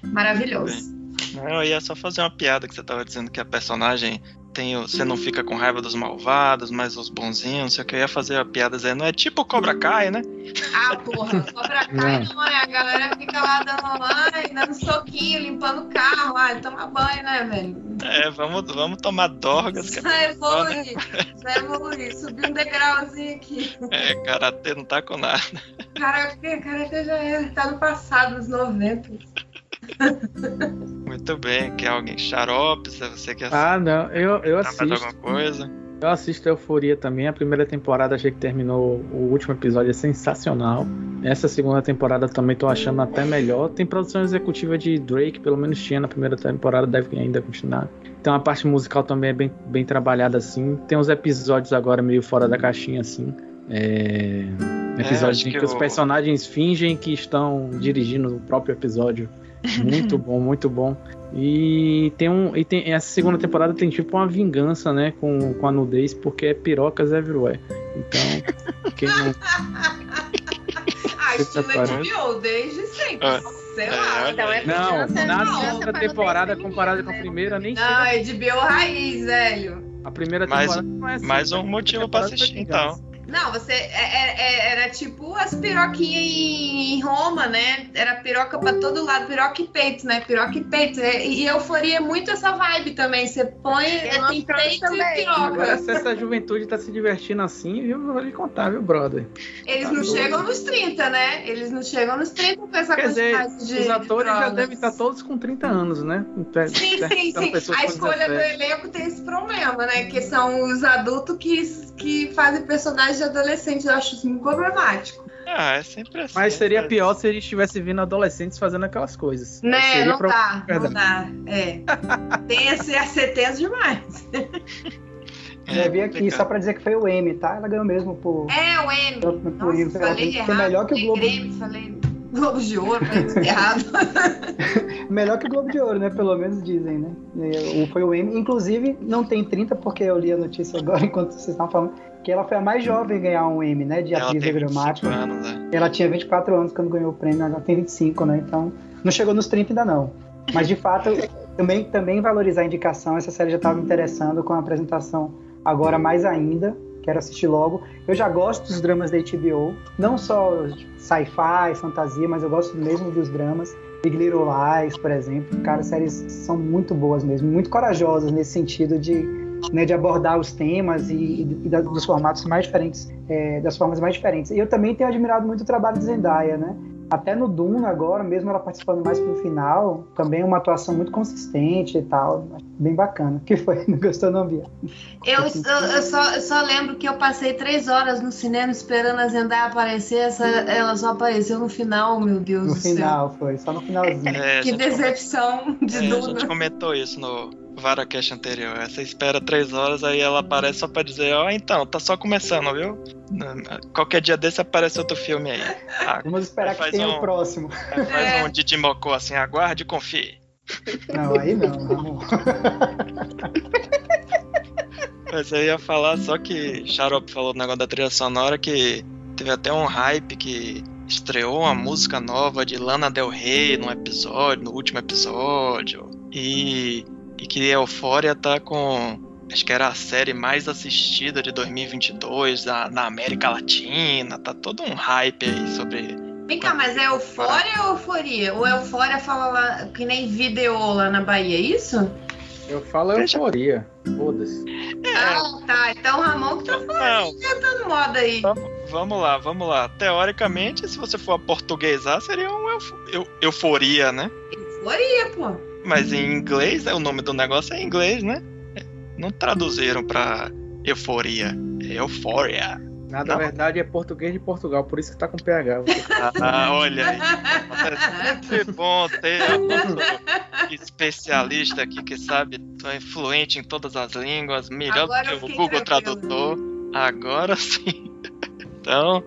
maravilhoso. Não, eu ia só fazer uma piada que você tava dizendo que a personagem tem o, você não fica com raiva dos malvados, mas os bonzinhos, não sei o que. Eu ia fazer uma piada dizendo, é tipo Cobra Kai, né? Ah, porra, Cobra Kai não é. A galera fica lá dando, ai, dando soquinho, limpando o carro. Ai, toma banho, né, velho? É, vamos, vamos tomar dorgas, que Já evolui, já evolui. Subi um degrauzinho aqui. é, karatê não tá com nada. Karatê, karatê já é, tá no passado, nos 90. Muito bem, quer alguém xarope, se você quer Ah, não, eu, eu mais assisto. alguma coisa. Eu assisto Euforia também. A primeira temporada achei que terminou. O último episódio é sensacional. Essa segunda temporada também tô achando até melhor. Tem produção executiva de Drake, pelo menos tinha na primeira temporada, deve ainda continuar. Então a parte musical também é bem, bem trabalhada assim. Tem uns episódios agora meio fora da caixinha assim. É, É, episódio acho em que que os o- personagens fingem que estão dirigindo o próprio episódio. Muito bom, muito bom. E tem um. E tem, essa segunda temporada tem tipo uma vingança, né? Com, com a nudez, porque é pirocas everywhere. Então, quem não. Ah, Você estilo tá HBO desde sempre. Ah, Sei é, lá. olha Então é. Não, na segunda temporada comparada com a feminina, primeira, nem Não, chega. HBO raiz, velho. A primeira Mais- temporada não é assim. mais um a primeira motivo pra assistir, vingança. Não, você é- é- é- era tipo as piroquinhas em, em Roma, né? Era piroca pra todo lado, piroca e peito, né? Piroca e peito. E, e euforia é muito essa vibe também. Você põe, é, tem peito também. e Agora, piroca. se essa juventude tá se divertindo assim, viu? Eu vou lhe contar, viu, brother? Eles Tá não doido. chegam nos 30, né? Eles não chegam nos 30 com essa Quer dizer, quantidade de. os atores de já devem estar todos com 30 anos, né? Então, Sim, sim, interpretando sim. A escolha do 17. elenco tem esse problema, né? Que são os adultos que, que fazem personagens de adolescente. Eu acho isso muito problemático. Ah, é sempre assim. Mas seria é- pior se eles estivessem vindo adolescentes fazendo aquelas coisas. Né? Não pro- dá, não dá. É. Tem esse a ser tenso demais. é Eu vi aqui só pra dizer que foi o M, tá? Ela ganhou mesmo por. É, o M. por- por Nossa. Ela falei foi errado. melhor que o Globo. Grêmio, falei Globo de Ouro, errado. Melhor que o Globo de Ouro, né? Pelo menos dizem, né? O- Foi o M. Inclusive, não tem 30, porque eu li a notícia agora enquanto vocês estavam falando, que ela foi a mais jovem a ganhar um M, né? De Ela atriz tem 25 dramática. anos, né? Ela tinha 24 anos quando ganhou o prêmio, ela tem 25, né? Então, não chegou nos 30 ainda não. Mas, de fato, também, também valorizar a indicação. Essa série já estava me interessando com a apresentação agora mais ainda. Quero assistir logo. Eu já gosto dos dramas da HBO. Não só sci-fi, fantasia, mas eu gosto mesmo dos dramas. Big Little Lies, por exemplo. Cara, séries são muito boas mesmo. Muito corajosas nesse sentido de, né, de abordar os temas e, e da- dos formatos mais diferentes é, das formas mais diferentes. E eu também tenho admirado muito o trabalho de Zendaya, né? Até no Dune agora, mesmo ela participando mais pro final, também uma atuação muito consistente e tal, bem bacana. Que foi? Não gostou não, Bia? Eu, eu- eu só, eu só lembro que eu passei três horas no cinema esperando a Zendaya aparecer. Essa, ela só apareceu no final, meu Deus No do céu. final, foi, só no finalzinho. É, Que decepção de é, a gente Duna. comentou isso no VaraCast anterior. Você espera três horas, aí ela aparece só pra dizer, ó, então, tá só começando, viu? Qualquer dia desse aparece outro filme aí. Ah, Vamos esperar que tenha um- o próximo. aí faz É. um Didi Mocó assim, aguarde e confie. Não, aí não, amor. Mas eu ia falar só que Xarope falou do negócio da trilha sonora que teve até um hype que estreou uma música nova de Lana Del Rey no episódio, no último episódio. E, e que Euphoria tá com. Acho que era a série mais assistida de 2022 na, na América Latina. Tá todo um hype aí sobre. Vem cá, mas é euforia ou euforia? O euforia fala lá que nem vídeo lá na Bahia, é isso? Eu falo euforia. Foda-se. Ah, tá. Então o Ramon que tá Não, falando moda aí. vamos lá, vamos lá. Teoricamente, se você for portuguesar, seria um euf- eu- euforia, né? Euforia, pô. Mas em inglês, é, o nome do negócio é em inglês, né? É, Não traduziram pra euforia. É euforia. Na Não. verdade é português de Portugal, por isso que tá com PH. Ah, olha aí. É sempre bom ter um especialista aqui que sabe, é fluente em todas as línguas, melhor Agora do que o Google tranquila. Tradutor. Agora sim. Então,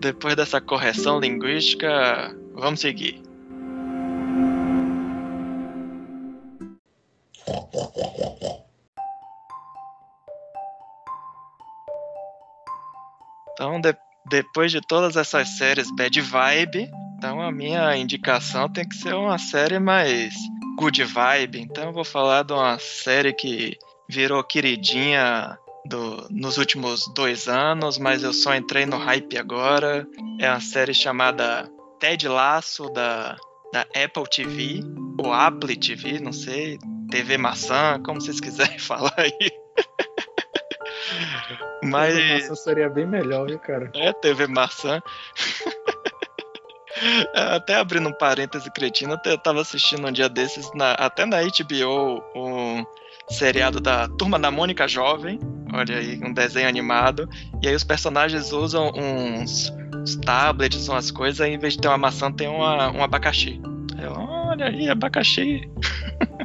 depois dessa correção linguística, vamos seguir. Então, de- depois de todas essas séries bad vibe, então a minha indicação tem que ser uma série mais good vibe. Então eu vou falar de uma série que virou queridinha do- nos últimos dois anos, mas eu só entrei no hype agora. É uma série chamada Ted Laço da, da Apple TV, ou Apple TV, não sei, TV Maçã, como vocês quiserem falar aí. Mas Nossa, seria bem melhor, viu, cara? é, TV Maçã. Até abrindo um parêntese cretino, eu tava assistindo um dia desses, na- até na HBO, um seriado da Turma da Mônica Jovem. Olha aí, um desenho animado. E aí os personagens usam uns, uns tablets, umas coisas, e em vez de ter uma maçã, tem uma, um abacaxi. Eu, olha aí, abacaxi.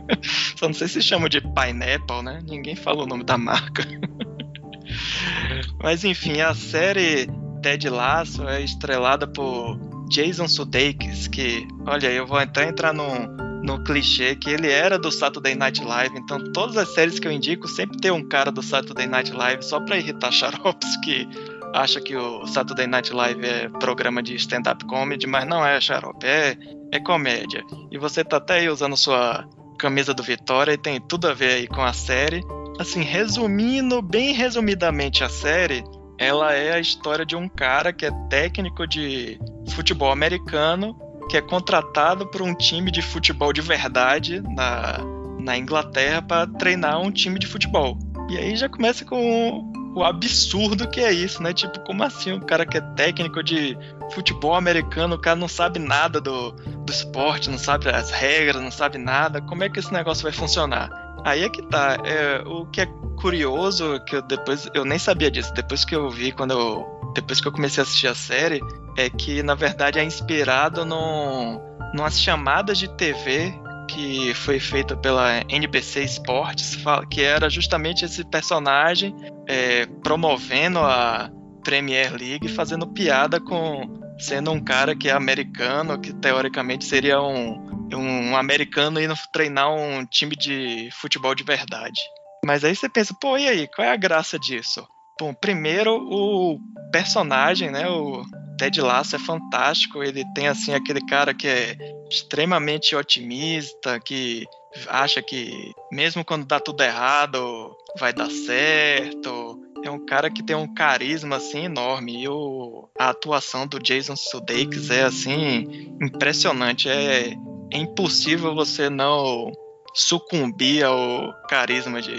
Só não sei se chamam de pineapple, né? Ninguém fala o nome da marca. Mas enfim, a série Ted Lasso é estrelada por Jason Sudeikis, que, olha, eu vou até entrar no, no clichê que ele era do Saturday Night Live, então todas as séries que eu indico sempre tem um cara do Saturday Night Live só pra irritar xaropes que acha que o Saturday Night Live é programa de stand-up comedy, mas não é xarope, é, é comédia. E você tá até aí usando sua camisa do Vitória e tem tudo a ver aí com a série. Assim, resumindo bem resumidamente a série, ela é a história de um cara que é técnico de futebol americano, que é contratado por um time de futebol de verdade na, na Inglaterra para treinar um time de futebol. E aí já começa com o absurdo que é isso, né? Tipo, como assim o cara que é técnico de futebol americano, o cara não sabe nada do, do esporte, não sabe as regras, não sabe nada, como é que esse negócio vai funcionar? Aí é que tá. É, o que é curioso, que eu depois eu nem sabia disso, depois que eu vi, quando eu. Depois que eu comecei a assistir a série, é que na verdade é inspirado no, numas chamadas de TV que foi feita pela NBC Sports, que era justamente esse personagem é, promovendo a Premier League, fazendo piada com sendo um cara que é americano, que teoricamente seria um, um americano indo treinar um time de futebol de verdade. Mas aí você pensa, pô, e aí, qual é a graça disso? Bom, primeiro o personagem, né, o Ted Lasso é fantástico, ele tem assim aquele cara que é extremamente otimista, que acha que mesmo quando dá tudo errado, vai dar certo. É um cara que tem um carisma assim enorme e o, a atuação do Jason Sudeikis é assim impressionante. É, é impossível você não sucumbir ao carisma de,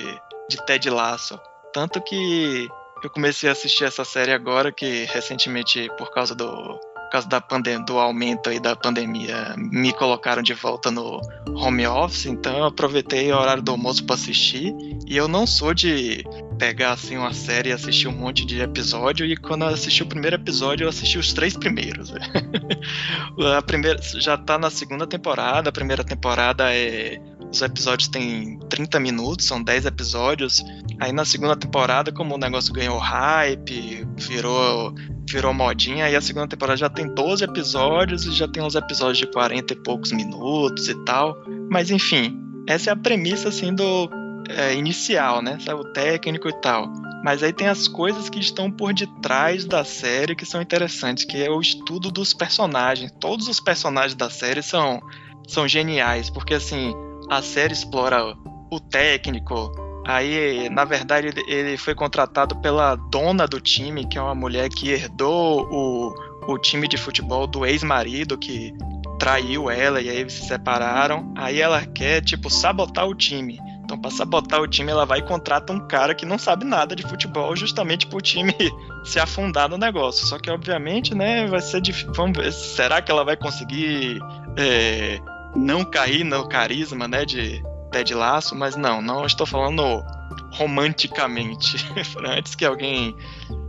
de Ted Lasso. Tanto que eu comecei a assistir essa série agora, que recentemente, por causa do por causa da pandemia, do aumento aí da pandemia, me colocaram de volta no home office, então eu aproveitei o horário do almoço para assistir. E eu não sou de pegar assim uma série e assistir um monte de episódio e quando eu assisti o primeiro episódio eu assisti os três primeiros. a primeira já tá na segunda temporada, a primeira temporada é os episódios têm 30 minutos, são 10 episódios. Aí na segunda temporada, como o negócio ganhou hype, virou virou modinha, aí a segunda temporada já tem 12 episódios e já tem uns episódios de 40 e poucos minutos e tal. Mas enfim, essa é a premissa assim do é, inicial, né? O técnico e tal. Mas aí tem as coisas que estão por detrás da série que são interessantes, que é o estudo dos personagens. Todos os personagens da série são, são geniais, porque assim, a série explora o técnico. Aí, na verdade, ele foi contratado pela dona do time, que é uma mulher que herdou o, o time de futebol do ex-marido, que traiu ela e aí eles se separaram. Aí ela quer, tipo, sabotar o time. Então, para sabotar o time, ela vai e contrata um cara que não sabe nada de futebol, justamente para o time se afundar no negócio. Só que, obviamente, né, vai ser difícil. Vamos ver, será que ela vai conseguir é, não cair no carisma, né, de Ted Laço, mas não, não estou falando romanticamente, antes que alguém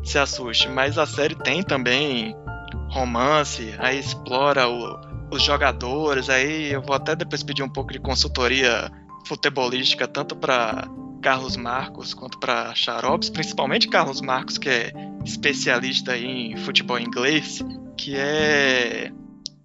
se assuste, mas a série tem também romance, aí explora o, os jogadores, aí eu vou até depois pedir um pouco de consultoria futebolística, tanto para Carlos Marcos quanto para Xaropes, principalmente Carlos Marcos, que é especialista em futebol inglês, que é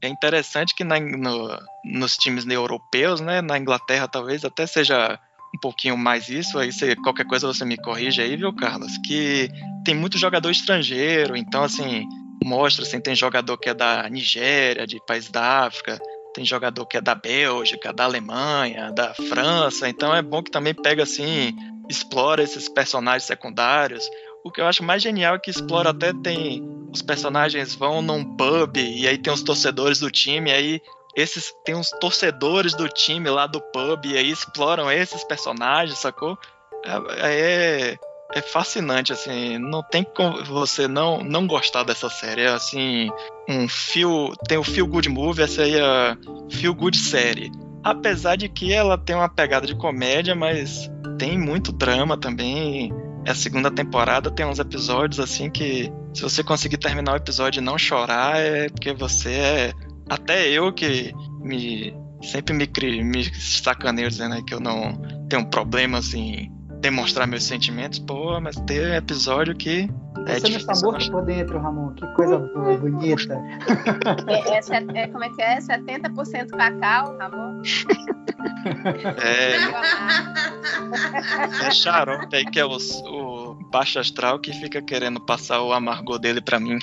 é interessante que na, no, nos times europeus, né, na Inglaterra talvez até seja um pouquinho mais isso, aí você, qualquer coisa você me corrige aí, viu, Carlos? Que tem muito jogador estrangeiro, então assim, mostra assim, tem jogador que é da Nigéria, de país da África, tem jogador que é da Bélgica, da Alemanha, da França, então é bom que também pega assim, explora esses personagens secundários. O que eu acho mais genial é que explora até tem os personagens vão num pub e aí tem os torcedores do time, e aí esses tem uns torcedores do time lá do pub e aí exploram esses personagens, sacou? É, é, é fascinante, assim, não tem como você não, não gostar dessa série. É assim, um feel. Tem o Feel Good Movie, essa aí é a Feel Good série. Apesar de que ela tem uma pegada de comédia, mas tem muito drama também. A segunda temporada tem uns episódios assim que se você conseguir terminar o episódio e não chorar, é porque você é. Até eu que me sempre me, me sacaneio dizendo que eu não tenho problemas em demonstrar meus sentimentos, pô, mas tem episódio que é Você não está morto por dentro, Ramon. Que coisa boa, bonita. É, é, é, como é que é? 70% cacau, Ramon? É, é xarope aí que é o, o baixo astral que fica querendo passar o amargor dele pra mim.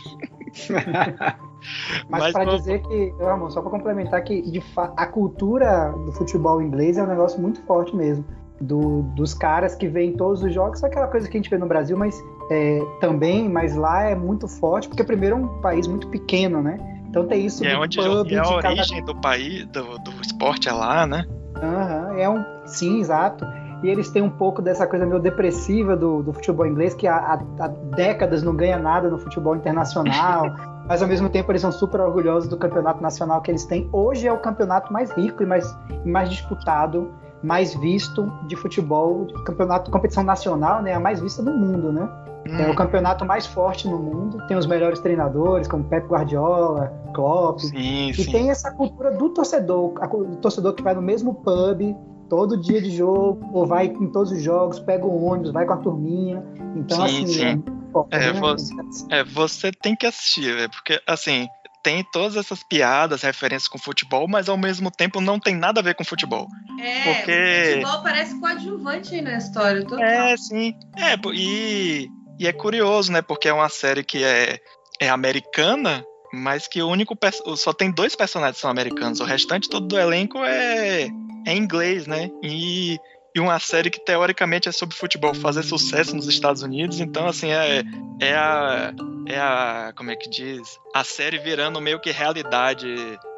Mas, Mas para vamos- dizer que, Ramon, só para complementar que de fa- a cultura do futebol inglês é um negócio muito forte mesmo. Do- dos caras que veem todos os jogos, aquela coisa que a gente vê no Brasil, mas é, também, mas lá é muito forte, porque primeiro é um país muito pequeno, né? Então tem isso E é onde pub e a de cada origem do país, do, do esporte é lá, né? Aham, é um. Sim, exato. E eles têm um pouco dessa coisa meio depressiva do, do futebol inglês, que há, há- há décadas não ganha nada no futebol internacional, mas ao mesmo tempo eles são super orgulhosos do campeonato nacional que eles têm. Hoje é o campeonato mais rico e mais, e mais disputado, mais visto de futebol, de campeonato, competição nacional, né? A mais vista do mundo, né? É Hum. o campeonato mais forte no mundo. Tem os melhores treinadores, como Pep Guardiola, Klopp, Sim, e sim. tem essa cultura do torcedor, do torcedor que vai no mesmo pub todo dia de jogo, ou vai em todos os jogos, pega o ônibus, vai com a turminha. Então, Sim, assim, sim. é É, né? você- É, você tem que assistir, porque assim, tem todas essas piadas, referências com futebol, mas ao mesmo tempo não tem nada a ver com futebol. É, Porque- o futebol parece coadjuvante aí na história. Total. É, sim. É, e, e é curioso, né? Porque é uma série que é, é americana, mas que o único. Só tem dois personagens que são americanos. O restante todo do elenco é, é inglês, né? E, e uma série que teoricamente é sobre futebol fazer sucesso nos Estados Unidos. Então, assim, é, é a. É a. Como é que diz? A série virando meio que realidade.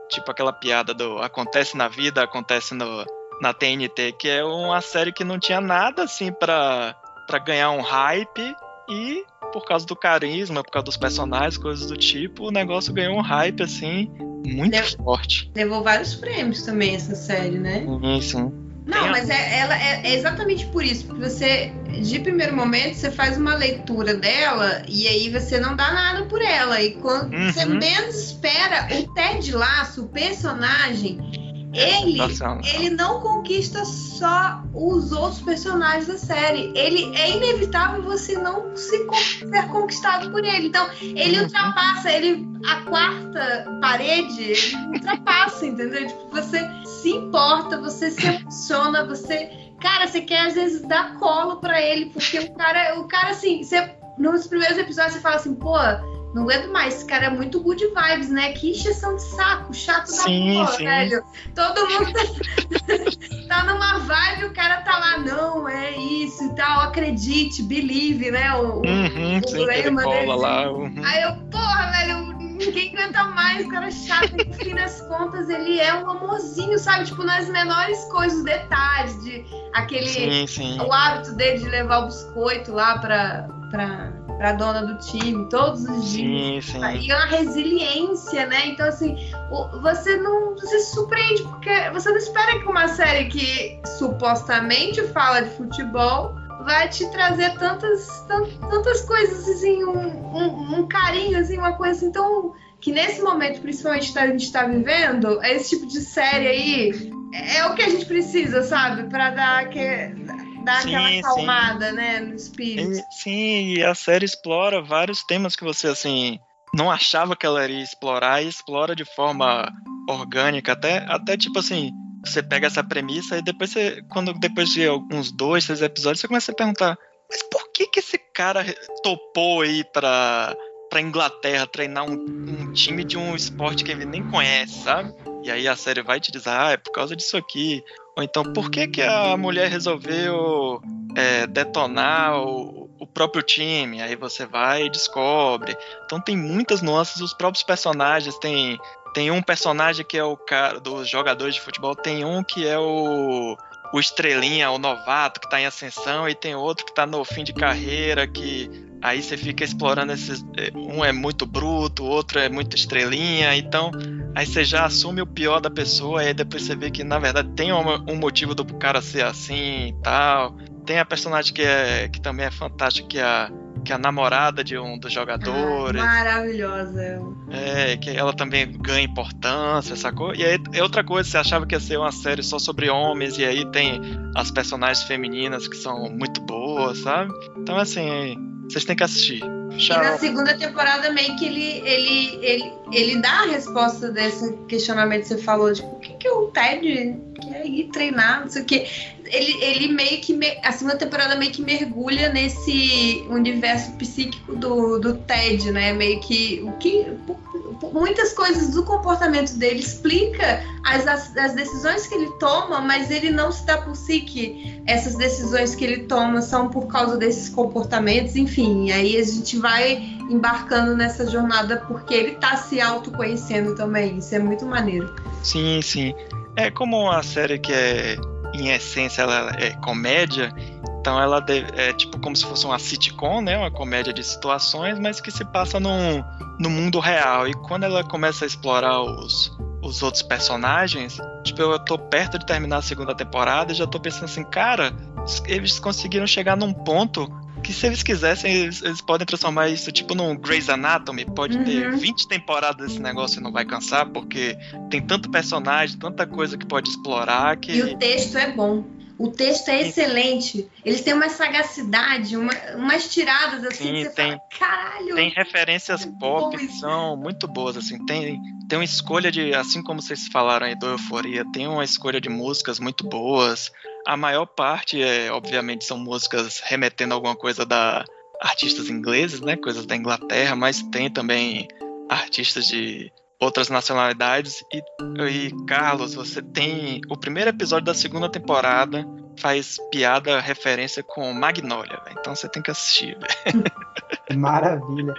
Tipo aquela piada do acontece na vida, acontece no, na TNT, que é uma série que não tinha nada assim pra, pra ganhar um hype e por causa do carisma, por causa dos personagens, coisas do tipo, o negócio ganhou um hype assim muito Deve- forte. Levou vários prêmios também essa série, né? Sim, sim. Não, mas é, ela é, é exatamente por isso, porque você, de primeiro momento, você faz uma leitura dela e aí você não dá nada por ela. E quando Uhum. você menos espera, o Ted Lasso, o personagem, ele, Sensacional. ele não conquista só os outros personagens da série. Ele é inevitável você não se ser conquistado por ele. Então, ele Uhum. ultrapassa, ele a quarta parede, ele ultrapassa, entendeu? Tipo, você se importa, você se emociona, você, cara, você quer às vezes dar colo pra ele, porque o cara, o cara assim, você nos primeiros episódios você fala assim, pô, não aguento mais, esse cara é muito good vibes, né? Que encheção de saco, chato da Sim, porra, sim. velho. Todo mundo tá numa vibe, o cara tá lá, não, é isso e tal, acredite, believe, né? O, Uhum, o sim, lema dele. lá. uhum. Aí eu, porra, velho, ninguém aguenta mais, o cara é chato. E no fim das contas, ele é um amorzinho, sabe? Tipo, nas menores coisas, detalhes, de aquele. Sim, sim. O hábito dele de levar o biscoito lá pra, pra, pra dona do time todos os dias. Sim, sim. E a resiliência, né? Então, assim, você não se surpreende, porque você não espera que uma série que supostamente fala de futebol vai te trazer tantas, tan- tantas coisas, assim, um, um- um carinho, assim, uma coisa assim, tão. Que nesse momento, principalmente que a gente está vivendo, esse tipo de série aí é, é o que a gente precisa, sabe? Pra dar, que, Sim, aquela sim. acalmada, né? No espírito. E- sim, e a série explora vários temas que você, assim, não achava que ela iria explorar e explora de forma orgânica, até, até tipo assim, você pega essa premissa e depois você, quando depois de alguns dois, três episódios, você começa a perguntar, mas por que que esse cara topou aí pra, pra Inglaterra treinar um, um time de um esporte que ele nem conhece, sabe? E aí a série vai te dizer, ah, é por causa disso aqui. Ou então, por que que a mulher resolveu é, detonar o, o próprio time. Aí você vai e descobre. Então tem muitas nuances. Os próprios personagens tem tem um personagem que é o cara dos jogadores de futebol. Tem um que é o o estrelinha, o novato que tá em ascensão e tem outro que tá no fim de carreira que aí você fica explorando esses eh, um é muito bruto, o outro é muito estrelinha, então aí você já assume o pior da pessoa e aí depois você vê que na verdade tem um, um motivo do cara ser assim e tal. Tem a personagem que, é, que também é fantástica, que é a, que é a namorada de um dos jogadores. Ah, maravilhosa. É, que ela também ganha importância, sacou? E aí é outra coisa, você achava que ia ser uma série só sobre homens, e aí tem as personagens femininas que são muito boas, sabe? Então, assim, vocês têm que assistir. E na segunda temporada, meio que ele, ele, ele, ele dá a resposta desse questionamento que você falou, tipo, o que, que o Ted quer ir treinar, não sei o que. Ele, ele meio que. A segunda temporada meio que mergulha nesse universo psíquico do, do Ted, né? Meio que. O que muitas coisas do comportamento dele explica as, as, as, decisões que ele toma, mas ele não se dá por si que essas decisões que ele toma são por causa desses comportamentos, enfim. Aí a gente vai embarcando nessa jornada porque ele tá se autoconhecendo também. Isso é muito maneiro. Sim, sim. É como uma série que é, em essência, ela é comédia, então ela é tipo como se fosse uma sitcom, né? Uma comédia de situações, mas que se passa num, no mundo real. E quando ela começa a explorar os, os outros personagens, tipo, eu tô perto de terminar a segunda temporada e já tô pensando assim, cara, eles conseguiram chegar num ponto que se eles quisessem, eles, eles, podem transformar isso tipo num Grey's Anatomy. Pode uhum. ter 20 temporadas desse negócio e não vai cansar, porque tem tanto personagem, tanta coisa que pode explorar que. E o texto é bom. O texto é excelente. Eles têm uma sagacidade, uma, umas tiradas assim Sim, que você tem, fala, caralho. Tem referências pop que são muito boas, assim. Tem, tem uma escolha de, assim como vocês falaram aí do Euforia, tem uma escolha de músicas muito boas. A maior parte, é, obviamente, são músicas remetendo a alguma coisa da artistas ingleses, né? Coisas da Inglaterra, mas tem também artistas de outras nacionalidades. E, e, Carlos, você tem o primeiro episódio da segunda temporada faz piada, referência com Magnolia, véio. então você tem que assistir. Maravilha.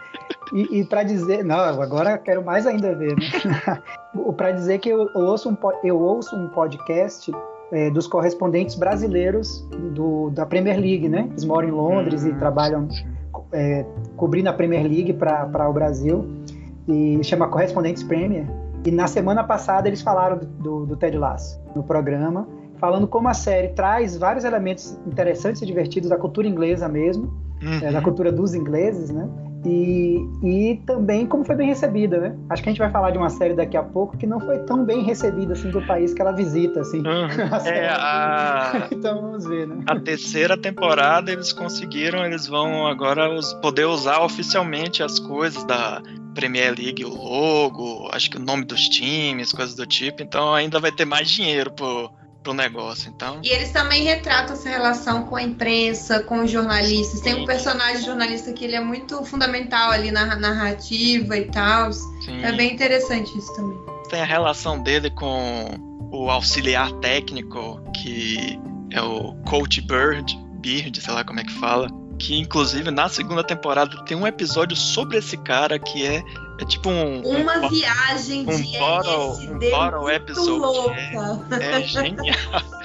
E, e para dizer, não, agora quero mais ainda ver. Né? para dizer que eu, eu, ouço um, eu ouço um podcast é, dos correspondentes brasileiros do, da Premier League, né? Eles moram em Londres e hum. trabalham é, cobrindo a Premier League para o Brasil e chama Correspondentes Premier. E na semana passada eles falaram do, do, do Ted Lasso no programa, falando como a série traz vários elementos interessantes e divertidos da cultura inglesa mesmo, uhum. é, da cultura dos ingleses, né? E, e também como foi bem recebida, né? Acho que a gente vai falar de uma série daqui a pouco que não foi tão bem recebida assim do país que ela visita, assim. Uhum. A é a... então vamos ver, né? A terceira temporada eles conseguiram, eles vão agora poder usar oficialmente as coisas da Premier League, o logo, acho que o nome dos times, coisas do tipo. Então ainda vai ter mais dinheiro pro, pro negócio. Então... E eles também retratam essa relação com a imprensa, com os jornalistas. Sim. Tem um personagem jornalista que ele é muito fundamental ali na narrativa e tal. É bem interessante isso também. Tem a relação dele com o auxiliar técnico, que é o Coach Bird, Bird, sei lá como é que fala que inclusive na segunda temporada tem um episódio sobre esse cara que é, é tipo um uma um, viagem um de bottle, um bottle episode louca. É, é genial.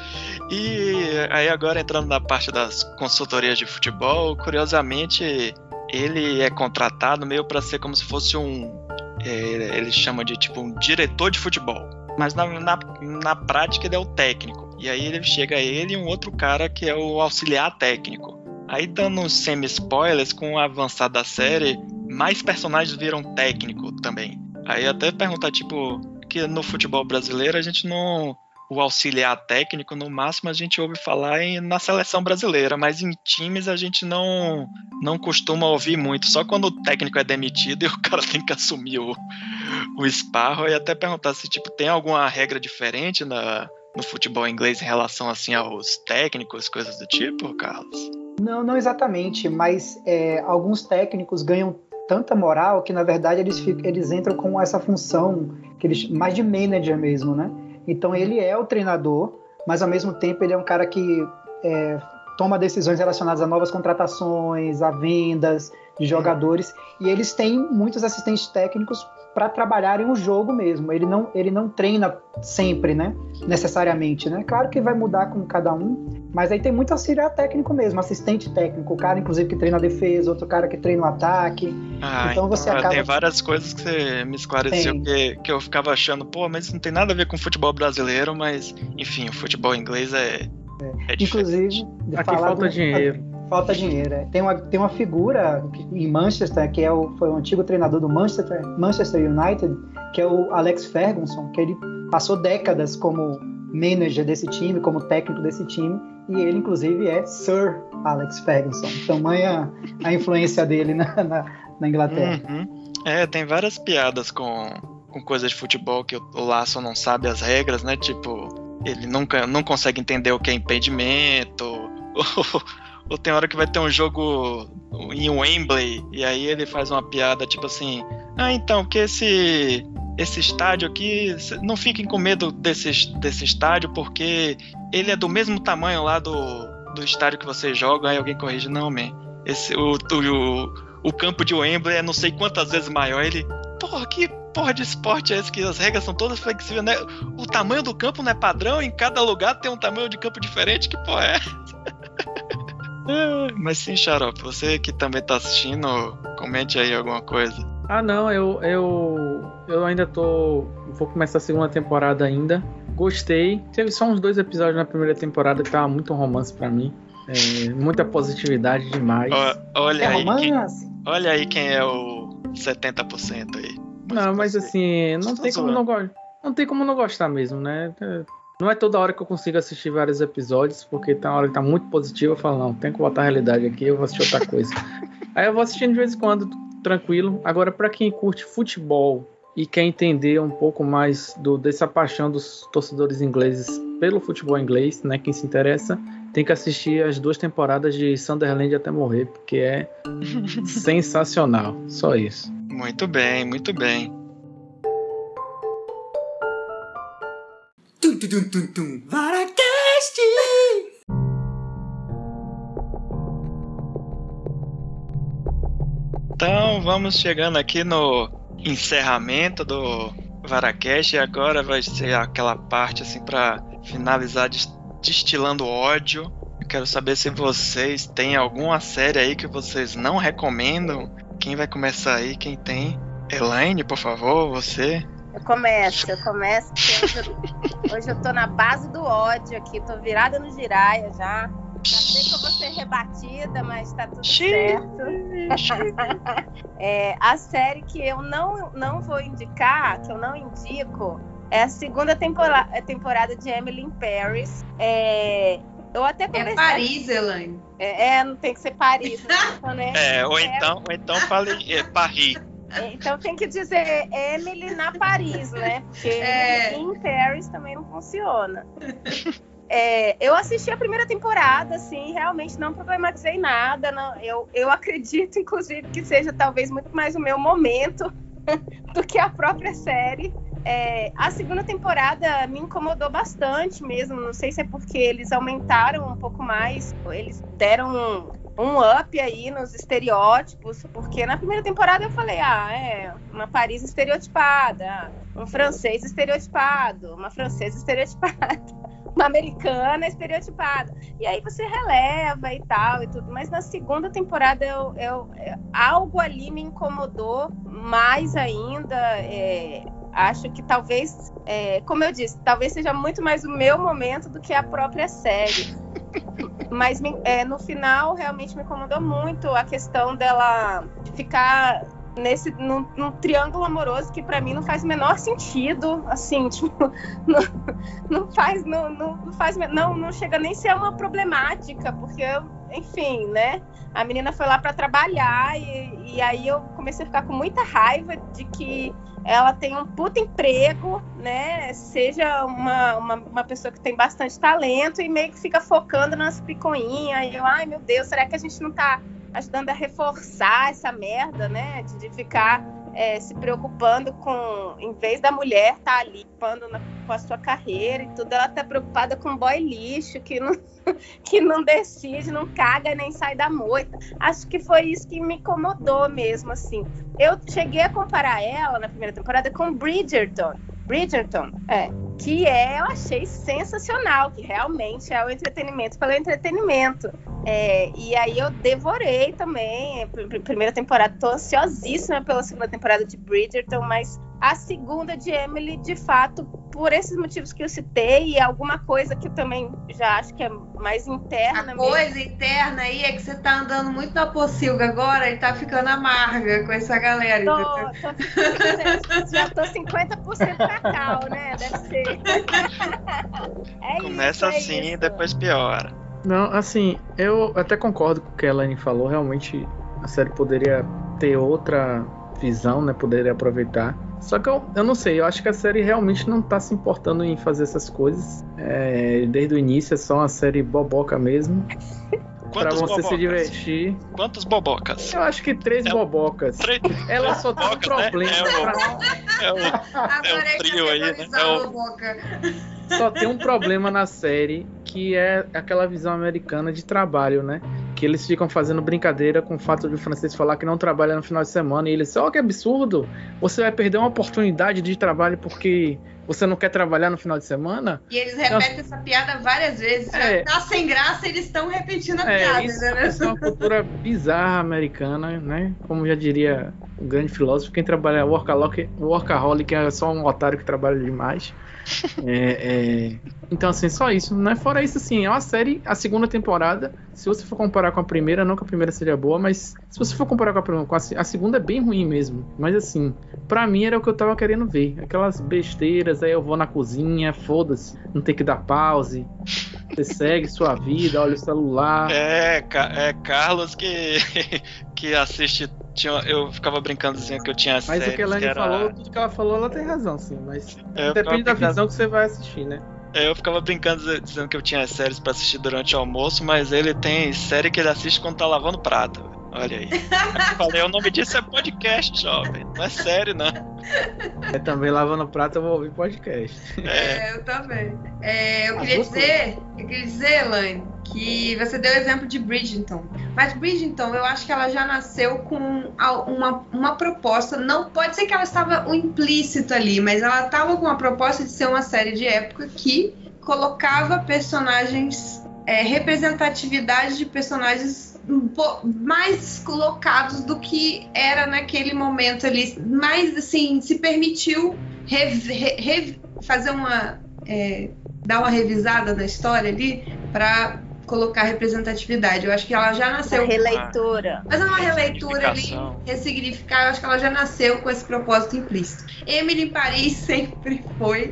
E aí agora entrando na parte das consultorias de futebol, curiosamente ele é contratado meio para ser como se fosse um é, ele chama de tipo um diretor de futebol, mas na, na, na prática ele é o técnico. E aí ele chega ele e um outro cara que é o auxiliar técnico. Aí dando semi-spoilers, com o avançar da série, mais personagens viram técnico também. Aí até perguntar, tipo, que no futebol brasileiro a gente não. O auxiliar técnico, no máximo, a gente ouve falar em, na seleção brasileira, mas em times a gente não, não costuma ouvir muito. Só quando o técnico é demitido e o cara tem que assumir o, o esparro. E até perguntar se tipo, tem alguma regra diferente na, no futebol inglês em relação assim aos técnicos, coisas do tipo, Carlos? Não, não exatamente, mas é, alguns técnicos ganham tanta moral que na verdade eles, eles entram com essa função que eles mais de manager mesmo, né? Então ele é o treinador, mas ao mesmo tempo ele é um cara que é, toma decisões relacionadas a novas contratações, a vendas de jogadores e eles têm muitos assistentes técnicos para trabalharem o jogo mesmo. Ele não, ele não treina sempre, né? Necessariamente, né? Claro que vai mudar com cada um, mas aí tem muito auxiliar técnico mesmo, assistente técnico, o cara inclusive que treina a defesa, outro cara que treina o ataque. Ah, então, você então, acaba tem várias coisas que você me esclareceu que, que eu ficava achando, pô, mas isso não tem nada a ver com futebol brasileiro, mas enfim, o futebol inglês é, é. é Inclusive, aqui falta do... dinheiro. Falta dinheiro. é. Tem uma, tem uma figura em Manchester, que é o, foi o antigo treinador do Manchester, Manchester United, que é o Alex Ferguson, que ele passou décadas como manager desse time, como técnico desse time, e ele, inclusive, é Sir Alex Ferguson. Tamanha a influência dele na, na, na Inglaterra. Uhum. É, tem várias piadas com, com coisas de futebol que o, Laço não sabe as regras, né? Tipo, ele nunca não consegue entender o que é impedimento. ou tem hora que vai ter um jogo em Wembley e aí ele faz uma piada tipo assim: Ah, então, que esse esse estádio aqui, não fiquem com medo desse, desse estádio porque ele é do mesmo tamanho lá do, do estádio que você joga. Aí alguém corrige: Não, man. Esse, o, o, o campo de Wembley é não sei quantas vezes maior. Ele, porra, que porra de esporte é esse que as regras são todas flexíveis, né? O tamanho do campo não é padrão, em cada lugar tem um tamanho de campo diferente, que porra é? essa? É, Mas sim, Xarope, você que também tá assistindo, comente aí alguma coisa. Ah, não, eu, eu, eu ainda tô. Vou começar a segunda temporada ainda. Gostei. Teve só uns dois episódios na primeira temporada que tava muito romance pra mim. É, muita positividade demais. Olha, É aí quem, olha aí quem é o 70% aí. Não, mas assim, não tem como não gostar. Não tem como não gostar mesmo, né? Não é toda hora que eu consigo assistir vários episódios, porque tá uma hora que tá muito positivo, eu falo, não, tem que botar a realidade aqui, eu vou assistir outra coisa. Aí eu vou assistindo de vez em quando, tranquilo. Agora, pra quem curte futebol e quer entender um pouco mais do, dessa paixão dos torcedores ingleses pelo futebol inglês, né? Quem se interessa, tem que assistir as duas temporadas de Sunderland até morrer, porque é sensacional. Só isso. Muito bem, muito bem. Tum, tum, tum, tum, tum. Varacast! Então vamos chegando aqui no encerramento do Varacast e agora vai ser aquela parte assim para finalizar des- destilando ódio. Eu quero saber se vocês têm alguma série aí que vocês não recomendam. Quem vai começar aí? Quem tem? Elaine, por favor, você. Eu começo, eu começo, porque hoje eu, hoje eu tô na base do ódio aqui, tô virada no giraia já. Já sei que eu vou ser rebatida, mas tá tudo certo. É, a série que eu não, não vou indicar, que eu não indico, é a segunda tempora- temporada de Emily in Paris. É, eu até É. Paris, Elaine. É, é, não tem que ser Paris. Né? né? É, ou então, ou então fale é, Paris. Então tem que dizer Emily na Paris, né? Porque É. em Paris também não funciona. É, eu assisti a primeira temporada, assim, realmente não problematizei nada. Não, eu, eu acredito, inclusive, que seja talvez muito mais o meu momento do que a própria série. É, a segunda temporada me incomodou bastante mesmo. Não sei se é porque eles aumentaram um pouco mais, eles deram um, up aí nos estereótipos, porque na primeira temporada eu falei, ah, é uma Paris estereotipada, um francês estereotipado, uma francesa estereotipada, uma americana estereotipada. E aí você releva e tal e tudo, mas na segunda temporada eu, eu- eu- algo ali me incomodou mais ainda. é, acho que talvez, é, como eu disse, talvez seja muito mais o meu momento do que a própria série. Mas é, no final realmente me incomodou muito a questão dela ficar nesse num, num triângulo amoroso que pra mim não faz o menor sentido, assim, tipo, não, não faz não, não, faz não não chega nem a ser uma problemática, porque enfim, né? A menina foi lá pra trabalhar e, e aí eu comecei a ficar com muita raiva de que ela tem um puta emprego, né? Seja uma, uma, uma pessoa que tem bastante talento e meio que fica focando nas picuinhas. E eu, ai meu Deus, será que a gente não tá ajudando a reforçar essa merda, né? De, de ficar é, se preocupando com, em vez da mulher estar tá ali preocupando na- com a sua carreira e tudo, ela tá preocupada com boy lixo que não, que não decide, não caga nem sai da moita. Acho que foi isso que me incomodou mesmo, assim. Eu cheguei a comparar ela na primeira temporada com Bridgerton. Bridgerton, é. Que é, eu achei sensacional, que realmente é o entretenimento pelo entretenimento. É, e aí eu devorei também. pr- Primeira temporada, tô ansiosíssima pela segunda temporada de Bridgerton, mas a segunda de Emily, de fato, por esses motivos que eu citei, e alguma coisa que eu também já acho que é mais interna. A coisa interna aí é que você tá andando muito na pocilga agora e tá ficando amarga com essa galera. Tô, tô já tô 50% cacau, né? Deve ser. É Começa isso, é assim, isso. depois piora. Não, assim, eu até concordo com o que a Elaine falou. Realmente a série poderia ter outra visão, né? Poderia aproveitar. Só que eu, eu não sei, eu acho que a série realmente não tá se importando em fazer essas coisas. É, desde o início é só uma série boboca mesmo. Para você bobocas? se divertir. Quantos bobocas? Eu acho que três é, bobocas. Três, Ela só tem um né? problema. Né? É, o, é, o, é o trio aí, né? É o... Só tem um problema na série que é aquela visão americana de trabalho, né? que eles ficam fazendo brincadeira com o fato de o francês falar que não trabalha no final de semana e eles, ó, oh, que absurdo! Você vai perder uma oportunidade de trabalho porque você não quer trabalhar no final de semana? E eles repetem então, essa piada várias vezes. É, tá sem graça, eles estão repetindo a é, piada. Isso, né? isso é uma cultura bizarra americana, né? Como já diria o grande filósofo, quem trabalha workaholic, workaholic é só um otário que trabalha demais. É, é... Então, assim, só isso. Não é fora isso, assim, é uma série, a segunda temporada. Se você for comparar com a primeira, não que a primeira seja boa, mas se você for comparar com a, primeira, com a, a segunda é bem ruim mesmo. Mas assim, pra mim era o que eu tava querendo ver. Aquelas besteiras, aí eu vou na cozinha, foda-se, não tem que dar pause. Você segue sua vida, olha o celular. É, é Carlos que, que assiste tinha, eu ficava brincando dizendo que eu tinha Mas o que a Elaine era... falou, tudo que ela falou, ela tem razão, sim. Mas é, depende da visão que você vai assistir, né? É, eu ficava brincando dizendo que eu tinha séries para assistir durante o almoço, mas ele tem série que ele assiste quando tá lavando prato. Olha aí. Eu falei, o nome disso é podcast, jovem. Não é série, não. É também lavando prato, eu vou ouvir podcast. É, é eu também. É, eu, ah, queria dizer, eu queria dizer, Elaine, que você deu o exemplo de Bridgerton. Mas Bridgerton, eu acho que ela já nasceu com uma, uma proposta. Não pode ser que ela estava implícito ali, mas ela estava com uma proposta de ser uma série de época que colocava personagens, é, representatividade de personagens mais colocados do que era naquele momento ali. Mas, assim, se permitiu fazer uma. É, dar uma revisada na história ali para colocar representatividade. Eu acho que ela já nasceu. Uma releitura. Mas é uma releitura ali, ressignificar. Eu acho que ela já nasceu com esse propósito implícito. Emily em Paris sempre foi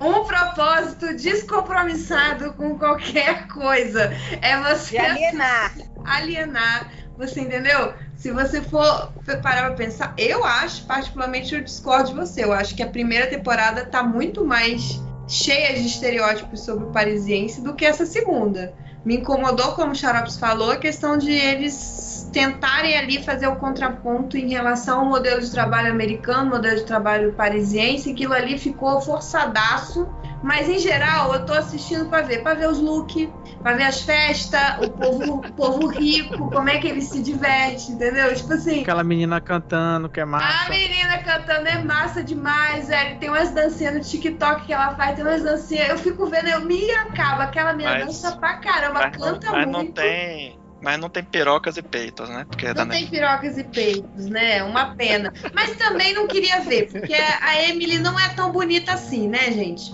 um propósito descompromissado com qualquer coisa. É você. De alienar. Alienar. Você entendeu? Se você for parar pra pensar, eu acho, particularmente, eu discordo de você. Eu acho que a primeira temporada tá muito mais cheia de estereótipos sobre o parisiense do que essa segunda. Me incomodou, como o Xarops falou, a questão de eles tentarem ali fazer o contraponto em relação ao modelo de trabalho americano, modelo de trabalho parisiense, aquilo ali ficou forçadaço mas em geral, eu tô assistindo para ver, para ver os looks, para ver as festas, o povo, o povo rico, como é que ele se diverte, entendeu? Tipo assim. Aquela menina cantando, que é massa. A menina cantando é massa demais, velho. Tem umas dancinhas no TikTok que ela faz, tem umas dancinhas. Eu fico vendo, eu me acaba. Aquela menina mas, dança pra caramba, mas canta mas muito. Mas não tem mas não tem pirocas e peitos, né? Porque é não tem pirocas e peitos, né? Uma pena. Mas também não queria ver, porque a Emily não é tão bonita assim, né, gente?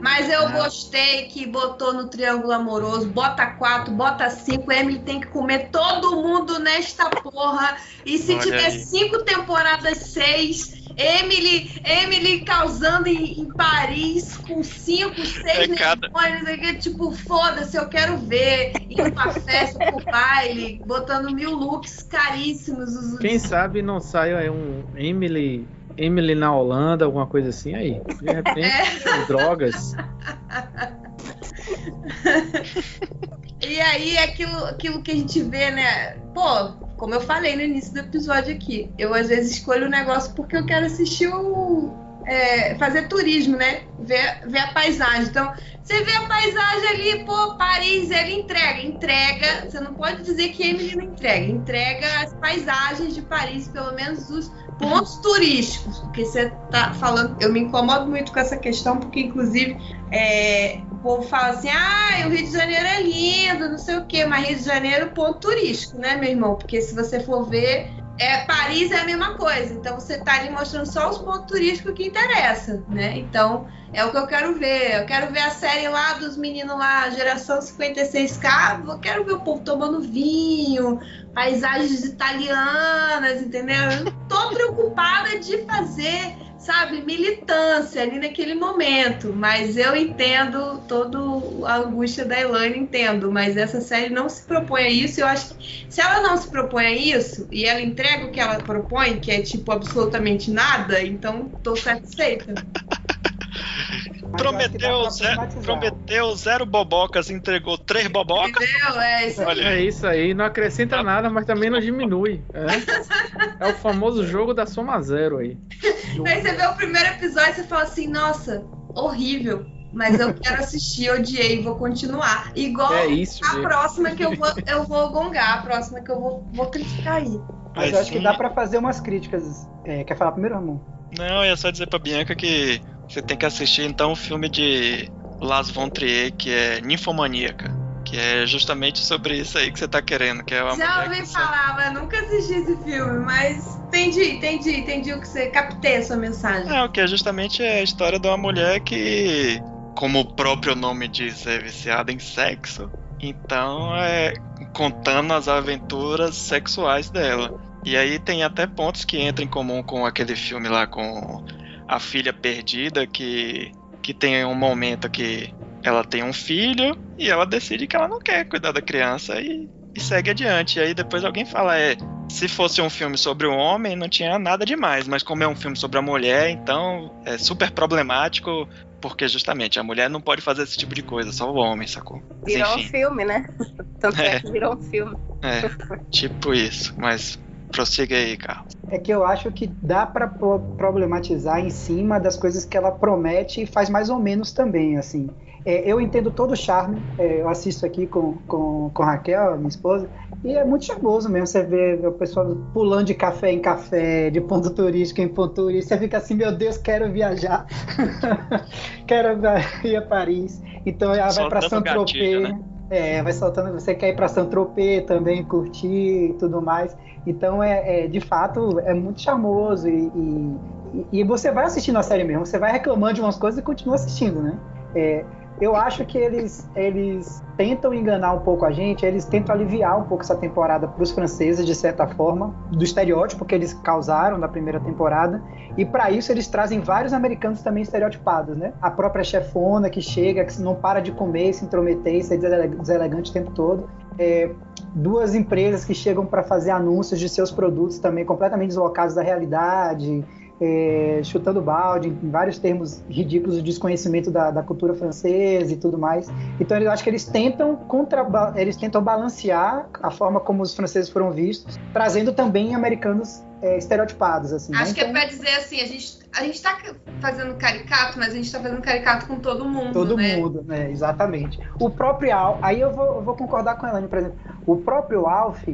Mas eu gostei que botou no Triângulo Amoroso, bota quatro, bota cinco, Emily tem que comer todo mundo nesta porra. E se Olha tiver aí. cinco temporadas, seis, Emily, Emily causando em, em Paris com cinco, seis é cada... milhões, tipo, foda-se, eu quero ver. Indo pra festa, pro baile, botando mil looks caríssimos. Quem sabe não sai um Emily Emily na Holanda, alguma coisa assim, aí. De repente, é. drogas. e aí, aquilo, aquilo que a gente vê, né? Pô, como eu falei no início do episódio aqui, eu às vezes escolho o negócio porque eu quero assistir o. É, fazer turismo, né? Ver, ver a paisagem. Então, você vê a paisagem ali, pô, Paris, ele entrega. Entrega. Você não pode dizer que Emily não entrega. Entrega as paisagens de Paris, pelo menos os pontos turísticos, porque você tá falando, eu me incomodo muito com essa questão, porque inclusive é, povo fala assim, ah, o Rio de Janeiro é lindo, não sei o quê, mas Rio de Janeiro é ponto turístico, né, meu irmão? Porque se você for ver, é, Paris é a mesma coisa. Então você tá ali mostrando só os pontos turísticos que interessam, né? Então é o que eu quero ver. Eu quero ver a série lá dos meninos lá, geração 56K. Eu quero ver o povo tomando vinho, paisagens italianas, entendeu? Eu não tô preocupada de fazer sabe, militância ali naquele momento. Mas eu entendo todo a angústia da Elaine, entendo. Mas essa série não se propõe a isso. Eu acho que se ela não se propõe a isso e ela entrega o que ela propõe, que é tipo absolutamente nada, então tô satisfeita. Prometeu, zero, prometeu zero bobocas, entregou três bobocas. Entendeu? É isso, Olha, é isso aí, não acrescenta nada, mas também não diminui. É, é o famoso jogo da soma zero aí. Aí você vê o primeiro episódio e você fala assim, nossa, horrível. Mas eu quero assistir, odiei, vou continuar. Igual é isso a próxima que eu vou, eu vou gongar, a próxima que eu vou, vou criticar aí. Mas, eu acho sim. que dá para fazer umas críticas. É, quer falar primeiro, Ramon? Não, eu ia só dizer pra Bianca que você tem que assistir então o filme de Las Von Trier, que é Ninfomaníaca. Que é justamente sobre isso aí que você tá querendo, que é uma Já ouvi falar, mas nunca assisti esse filme, mas entendi, entendi, entendi o que você captei a sua mensagem. É, o que é justamente a história de uma mulher que, como o próprio nome diz, é viciada em sexo. Então é contando as aventuras sexuais dela. E aí tem até pontos que entram em comum com aquele filme lá com a filha perdida que que tem um momento que ela tem um filho e ela decide que ela não quer cuidar da criança e, e segue adiante. E aí depois alguém fala, é, se fosse um filme sobre o homem, não tinha nada demais, mas como é um filme sobre a mulher, então é super problemático, porque justamente a mulher não pode fazer esse tipo de coisa, só o homem, sacou? Mas, virou enfim. um filme, né? Tanto é, é que virou um filme. É, tipo isso, mas prossiga aí, Carlos. É que eu acho que dá para problematizar em cima das coisas que ela promete e faz mais ou menos também, assim. É, eu entendo todo o charme, é, eu assisto aqui com, com, com Raquel, minha esposa, e é muito charmoso mesmo. Você vê o pessoal pulando de café em café, de ponto turístico em ponto turístico, você fica assim: meu Deus, quero viajar, quero ir a Paris. Então ela vai para Saint-Tropez. Né? É, vai soltando. Você quer ir para Saint-Tropez também, curtir e tudo mais. Então é, é de fato é muito charmoso e, e, e, você vai assistindo a série mesmo. Você vai reclamando de umas coisas e continua assistindo, né? É, eu acho que eles, eles tentam enganar um pouco a gente, eles tentam aliviar um pouco essa temporada para os franceses, de certa forma, do estereótipo que eles causaram na primeira temporada. E para isso eles trazem vários americanos também estereotipados, né? A própria chefona que chega, que não para de comer, se intrometer, ser deselegante o tempo todo. É, duas empresas que chegam para fazer anúncios de seus produtos também completamente deslocados da realidade é, chutando balde, em vários termos ridículos de desconhecimento da, da, cultura francesa e tudo mais. Então eu acho que eles tentam contra, eles tentam balancear a forma como os franceses foram vistos, trazendo também americanos é, estereotipados assim. Acho né? que é então, é para dizer assim, a gente a gente está fazendo caricato, mas a gente está fazendo caricato com todo mundo, todo né? mundo, né? Exatamente. O próprio Al, aí eu vou, eu vou concordar com a Elaine, por exemplo, o próprio Alf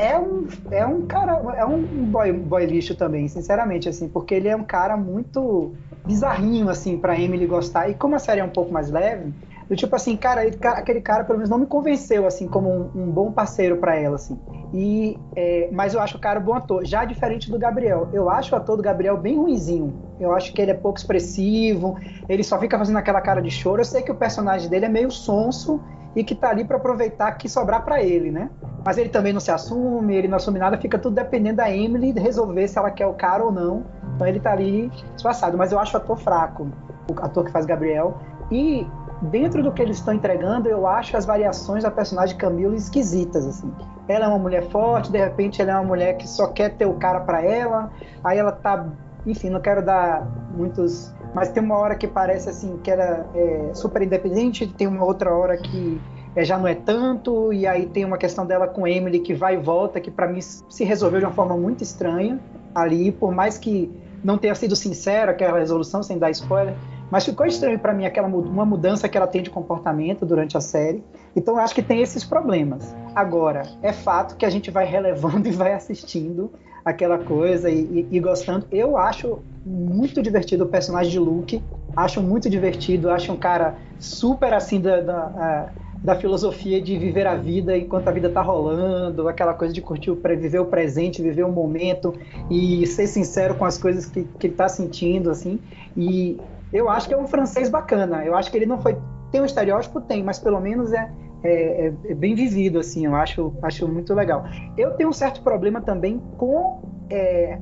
é um, é um cara, é um boy, boy lixo também, sinceramente, assim, porque ele é um cara muito bizarrinho, assim, pra Emily gostar. E como a série é um pouco mais leve, do tipo assim, cara, ele, aquele cara pelo menos não me convenceu, assim, como um, um bom parceiro para ela, assim. E, é, mas eu acho o cara um bom ator, já diferente do Gabriel. Eu acho o ator do Gabriel bem ruizinho. Eu acho que ele é pouco expressivo, ele só fica fazendo aquela cara de choro. Eu sei que o personagem dele é meio sonso e que tá ali para aproveitar que sobrar para ele, né? Mas ele também não se assume, ele não assume nada, fica tudo dependendo da Emily resolver se ela quer o cara ou não. Então ele tá ali disfarçado. Mas eu acho o ator fraco, o ator que faz Gabriel. E dentro do que eles estão entregando, eu acho as variações da personagem Camila esquisitas, assim. Ela é uma mulher forte, de repente ela é uma mulher que só quer ter o cara para ela, aí ela tá, enfim, não quero dar muitos, mas tem uma hora que parece assim que ela é super independente, tem uma outra hora que é, já não é tanto, e aí tem uma questão dela com Emily que vai e volta, que para mim se resolveu de uma forma muito estranha ali, por mais que não tenha sido sincera aquela resolução, sem dar spoiler, mas ficou estranho para mim aquela uma mudança que ela tem de comportamento durante a série. Então eu acho que tem esses problemas. Agora, é fato que a gente vai relevando e vai assistindo aquela coisa e, e, e gostando. Eu acho muito divertido o personagem de Luke. Acho muito divertido. Acho um cara super assim da, da da filosofia de viver a vida enquanto a vida tá rolando, aquela coisa de curtir, o, viver o presente, viver o momento e ser sincero com as coisas que, que ele tá sentindo, assim. E eu acho que é um francês bacana. Eu acho que ele não foi. Tem um estereótipo? Tem, mas pelo menos é, é, é, é bem vivido, assim. Eu acho, acho muito legal. Eu tenho um certo problema também com. É,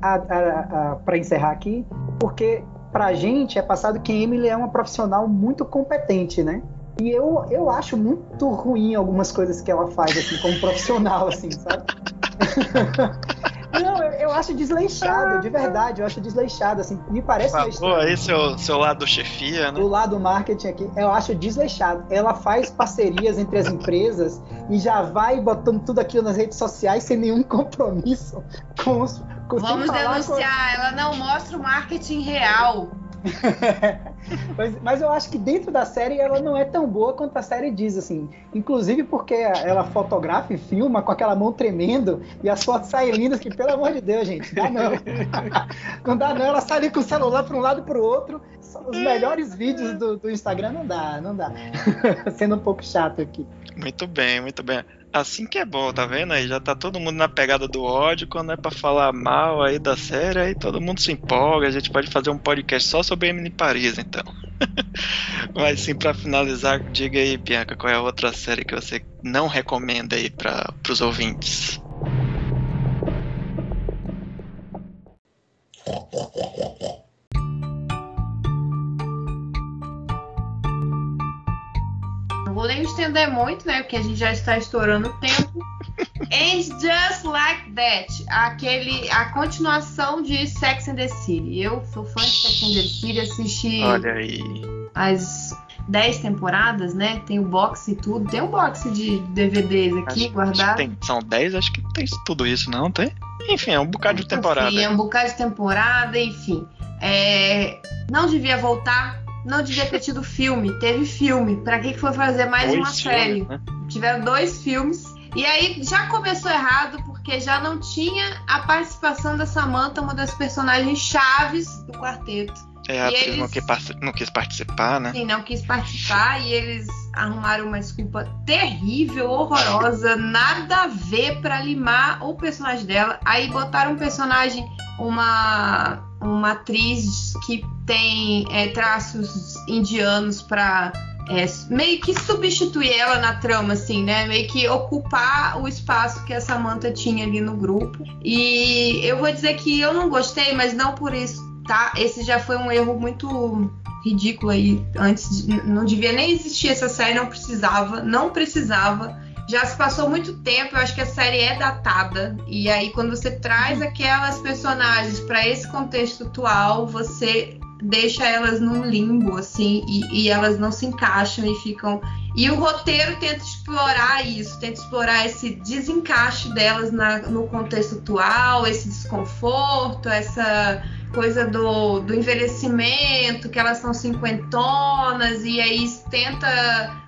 para encerrar aqui, porque pra gente é passado que a Emily é uma profissional muito competente, né? E eu, eu acho muito ruim algumas coisas que ela faz, assim, como profissional, assim, sabe? Não, eu, eu, acho desleixado, de verdade, eu acho desleixado, assim, me parece Falou aí seu, seu lado chefia, né? O lado marketing aqui, eu acho desleixado. Ela faz parcerias entre as empresas e já vai botando tudo aquilo nas redes sociais sem nenhum compromisso com os... Com, Vamos denunciar, com... ela não mostra o marketing real. mas, mas, eu acho que dentro da série ela não é tão boa quanto a série diz, assim. Inclusive porque ela fotografa e filma com aquela mão tremendo e as fotos saem lindas, que pelo amor de Deus, gente, dá não. não dá não, ela sai ali com o celular para um lado e para o outro. Os melhores vídeos do, do Instagram não dá, não dá. Sendo um pouco chato aqui. Muito bem, muito bem. Assim que é bom, tá vendo aí? Já tá todo mundo na pegada do ódio. Quando é pra falar mal aí da série, aí todo mundo se empolga. A gente pode fazer um podcast só sobre Emily Paris, então. Mas sim, pra finalizar, diga aí, Bianca, qual é a outra série que você não recomenda aí para pros ouvintes? vou nem estender muito, né? Porque a gente já está estourando o tempo. And Just Like That, aquele, a continuação de Sex and the City. Eu sou fã de Sex and the City, assisti Olha aí. as 10 temporadas, né? Tem o boxe e tudo. Tem um boxe de DVDs aqui acho, guardado. Tem, são 10, acho que tem tudo isso, não tem? Enfim, é um bocado de temporada. Enfim, é um bocado de temporada, enfim. É, não devia voltar não devia ter tido filme. Teve filme. Pra que, foi fazer mais dois uma série? né? Tiveram dois filmes. E aí já começou errado, porque já não tinha a participação da Samantha, uma das personagens chaves do quarteto. É, a atriz não, não, quis participar, né? Sim, não quis participar e eles arrumaram uma desculpa terrível, horrorosa, nada a ver para limar o personagem dela. Aí botaram um personagem, uma uma atriz que tem é, traços indianos para é, meio que substituir ela na trama, assim, né? Meio que ocupar o espaço que a Samantha tinha ali no grupo. E eu vou dizer que eu não gostei, mas não por isso, tá? Esse já foi um erro muito ridículo aí. Antes, de, não devia nem existir essa série, não precisava, não precisava já se passou muito tempo, eu acho que a série é datada. E aí, quando você traz aquelas personagens para esse contexto atual, você deixa elas num limbo, assim, e, e, elas não se encaixam e ficam. E o roteiro tenta explorar isso, tenta explorar esse desencaixe delas na, no contexto atual, esse desconforto, essa coisa do, do envelhecimento, que elas são cinquentonas, e aí tenta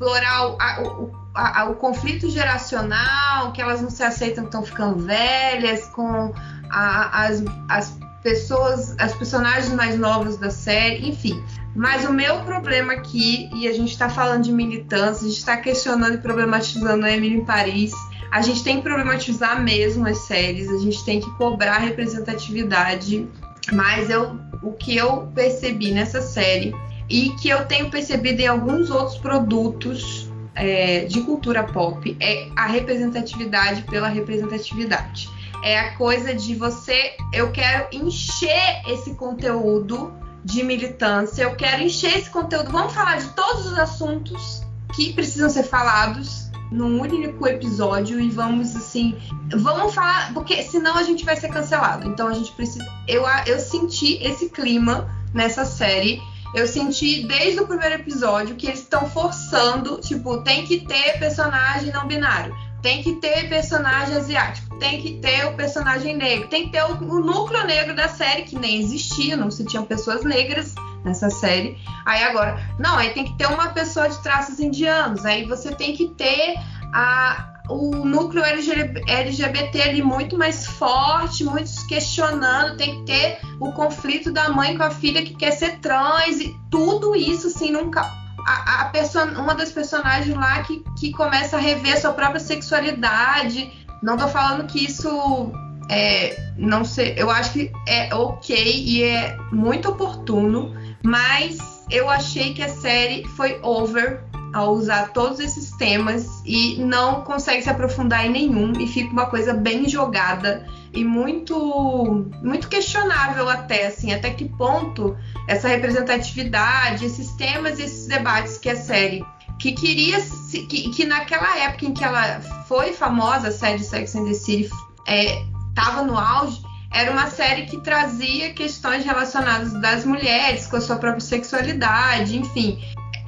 explorar o, a, o, a, o conflito geracional, que elas não se aceitam que estão ficando velhas, com a, as, as pessoas, as personagens mais novas da série, enfim. Mas o meu problema aqui, e a gente está falando de militância, a gente está questionando e problematizando a Emily em Paris. A gente tem que problematizar mesmo as séries, a gente tem que cobrar representatividade. Mas eu, o que eu percebi nessa série e que eu tenho percebido em alguns outros produtos é, de cultura pop é a representatividade pela representatividade. É a coisa de você, eu quero encher esse conteúdo de militância, eu quero encher esse conteúdo. Vamos falar de todos os assuntos que precisam ser falados num único episódio e vamos assim, vamos falar, porque senão a gente vai ser cancelado. Então a gente precisa. Eu, eu senti esse clima nessa série eu senti desde o primeiro episódio que eles estão forçando, tipo, tem que ter personagem não binário, tem que ter personagem asiático, tem que ter o personagem negro, tem que ter o, o núcleo negro da série, que nem existia, não se tinham pessoas negras nessa série. Aí agora, não, aí tem que ter uma pessoa de traços indianos, aí você tem que ter a, o núcleo LGBT ali muito mais forte, muitos questionando, tem que ter o conflito da mãe com a filha que quer ser trans e tudo isso assim nunca a, a person, uma das personagens lá que, que começa a rever sua própria sexualidade. Não tô falando que isso é, não sei, eu acho que é ok e é muito oportuno, mas eu achei que a série foi over ao usar todos esses temas e não consegue se aprofundar em nenhum e fica uma coisa bem jogada e muito muito questionável até assim até que ponto essa representatividade esses temas e esses debates que a série que queria que, que naquela época em que ela foi famosa a série Sex and the City estava é, no auge era uma série que trazia questões relacionadas das mulheres com a sua própria sexualidade, enfim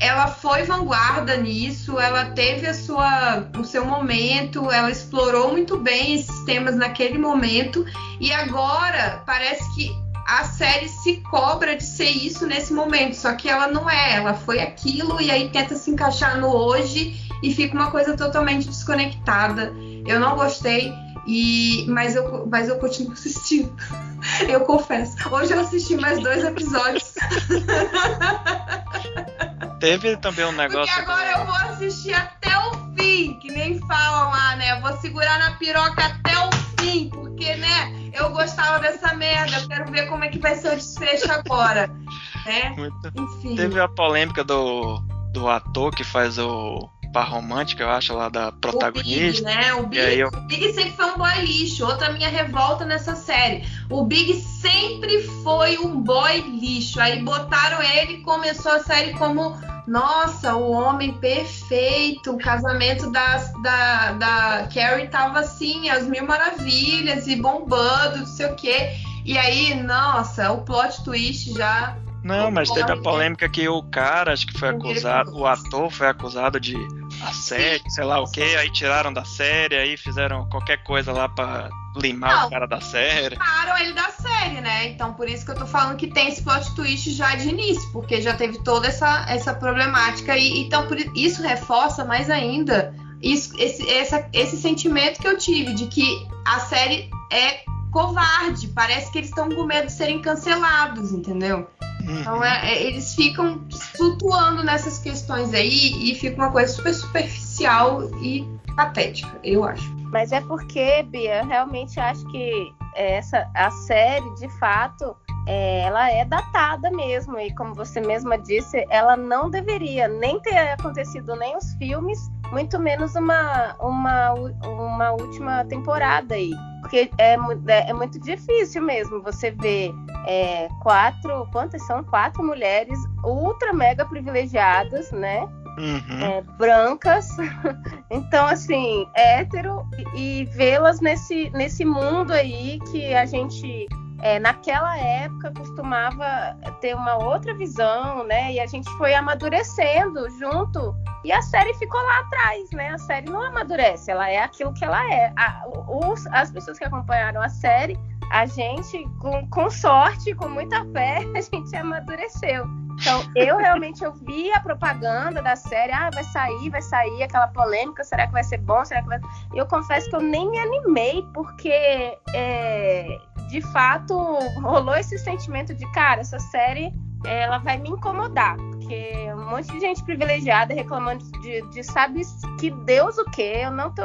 ela foi vanguarda nisso, ela teve a sua, o seu momento, ela explorou muito bem esses temas naquele momento e agora parece que a série se cobra de ser isso nesse momento, só que ela não é, ela foi aquilo e aí tenta se encaixar no hoje e fica uma coisa totalmente desconectada. Eu não gostei. E, mas, eu, mas eu continuo assistindo. Eu confesso. Hoje eu assisti mais dois episódios. Teve também um negócio. Porque agora eu vou assistir até o fim, que nem falam lá, né? Vou segurar na piroca até o fim, porque, né? Eu gostava dessa merda. Eu quero ver como é que vai ser o desfecho agora. Né? Muito... Enfim. Teve a polêmica do, do ator que faz o par romântica, eu acho, lá da protagonista. O Big, né? O Big, eu... o Big sempre foi um boy lixo. Outra minha revolta nessa série. O Big sempre foi um boy lixo. Aí botaram ele e começou a série como nossa, o homem perfeito, o casamento da, da, da Carrie tava assim, as mil maravilhas e bombando, não sei o quê. E aí, nossa, o plot twist já não, mas teve a polêmica que o cara, acho que foi acusado, o ator foi acusado de assédio, sei lá o que, aí tiraram da série, aí fizeram qualquer coisa lá pra limar não, o cara da série. Tiraram ele da série, né? Então por isso que eu tô falando que tem esse plot twist já de início, porque já teve toda essa, essa problemática e então por isso reforça mais ainda isso, esse, essa, esse sentimento que eu tive de que a série é covarde, parece que eles estão com medo de serem cancelados, entendeu? Então é, é, eles ficam flutuando nessas questões aí e fica uma coisa super superficial e patética, eu acho. Mas é porque, Bia, realmente acho que essa a série, de fato, é, ela é datada mesmo. E como você mesma disse, ela não deveria nem ter acontecido nem os filmes, muito menos uma, uma, uma última temporada aí. Porque é, é, é muito difícil mesmo você ver é, quatro, quantas são? Quatro mulheres ultra mega privilegiadas, né? Uhum. É, brancas, então assim, hétero, e vê-las nesse, nesse mundo aí que a gente é, naquela época costumava ter uma outra visão, né? E a gente foi amadurecendo junto. E a série ficou lá atrás, né? A série não amadurece, ela é aquilo que ela é. A, os, as pessoas que acompanharam a série, a gente, com, com sorte, com muita fé, a gente amadureceu. Então, eu realmente eu vi a propaganda da série, ah, vai sair, vai sair aquela polêmica, será que vai ser bom? Será que vai... Eu confesso que eu nem me animei, porque é, de fato rolou esse sentimento de, cara, essa série ela vai me incomodar, porque um monte de gente privilegiada reclamando de, de sabe que Deus o quê? Eu não tô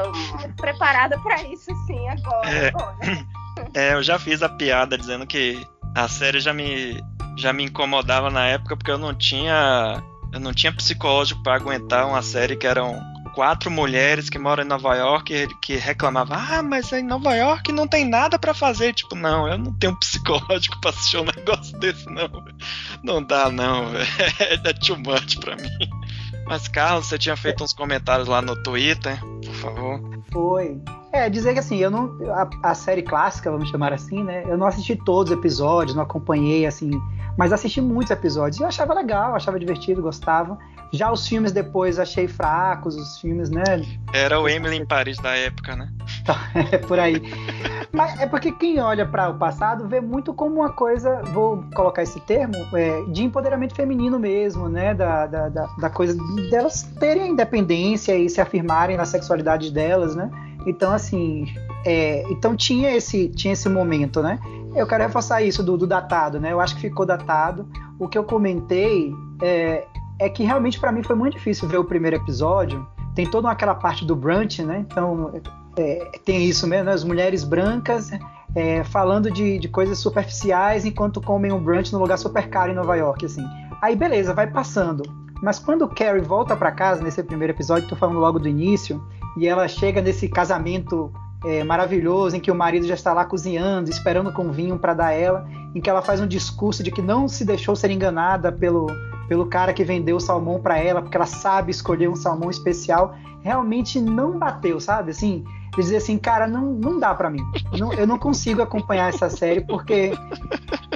preparada para isso assim agora. É, é, eu já fiz a piada dizendo que a série já me já me incomodava na época porque eu não tinha eu não tinha psicológico para aguentar uma série que eram quatro mulheres que moram em Nova York que reclamavam: Ah, mas em Nova York não tem nada para fazer. Tipo, não, eu não tenho psicológico pra assistir um negócio desse, não. Não dá, não. É too much pra mim. Mas, Carlos, você tinha feito uns comentários lá no Twitter, favor. Foi. É, dizer que assim, eu não. A, a, série clássica, vamos chamar assim, né? Eu não assisti todos os episódios, não acompanhei, assim. Mas assisti muitos episódios e eu achava legal, achava divertido, gostava. Já os filmes depois achei fracos, os filmes, né? Era o Emily em Paris da época, né? é por aí. Mas é porque quem olha para o passado vê muito como uma coisa, vou colocar esse termo, é, de empoderamento feminino mesmo, né? Da, da, da, da coisa delas terem a independência e se afirmarem na sexualidade delas, né? Então, assim, é, então tinha esse, tinha esse momento, né? Eu quero reforçar isso do, do datado, né? Eu acho que ficou datado. O que eu comentei é, é que realmente para mim foi muito difícil ver o primeiro episódio. Tem toda aquela parte do brunch, né? Então é, tem isso mesmo, né? as mulheres brancas é, falando de, de coisas superficiais enquanto comem um brunch num lugar super caro em Nova York, assim. Aí beleza, vai passando. Mas quando Carrie volta para casa nesse primeiro episódio, tô falando logo do início, e ela chega nesse casamento é, maravilhoso em que o marido já está lá cozinhando, esperando com vinho para dar ela, em que ela faz um discurso de que não se deixou ser enganada pelo, pelo cara que vendeu o salmão para ela, porque ela sabe escolher um salmão especial, realmente não bateu, sabe? Assim, dizer assim, cara, não, não dá para mim. Não, eu não consigo acompanhar essa série porque.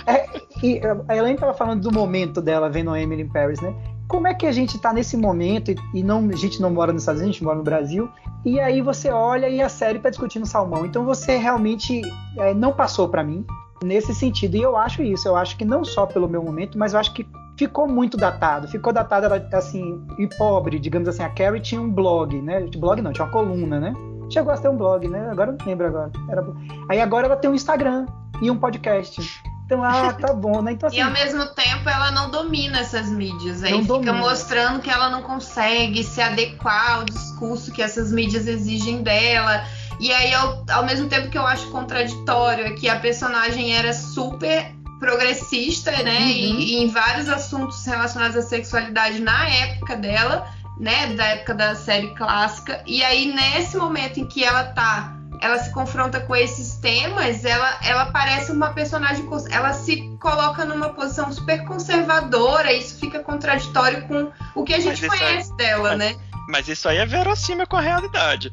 É, e a Elaine estava falando do momento dela vendo Emily in Paris, né? Como é que a gente está nesse momento e, e, não, a gente não mora nos Estados Unidos, a gente mora no Brasil, e aí você olha e a série está discutindo salmão. Então você realmente é, não passou para mim nesse sentido. E eu acho isso, eu acho que não só pelo meu momento, mas eu acho que ficou muito datado. Ficou datado, assim, e pobre, digamos assim. A Carrie tinha um blog, né? Blog não, tinha uma coluna, né? Chegou a ter um blog, né? Agora não lembro agora. Era... Aí agora ela tem um Instagram e um podcast. Então, ah, tá bom, né? Então, assim, e ao mesmo tempo ela não domina essas mídias. Aí fica domina. mostrando que ela não consegue se adequar ao discurso que essas mídias exigem dela. E aí, ao, ao mesmo tempo que eu acho contraditório é que a personagem era super progressista, né? Uhum. E, e em vários assuntos relacionados à sexualidade na época dela né, da época da série clássica. E aí, nesse momento em que ela tá, ela se confronta com esses temas, ela, ela parece uma personagem, ela se coloca numa posição super conservadora, e isso fica contraditório com o que a gente conhece dela, mas, né? Mas isso aí é verossímil com a realidade.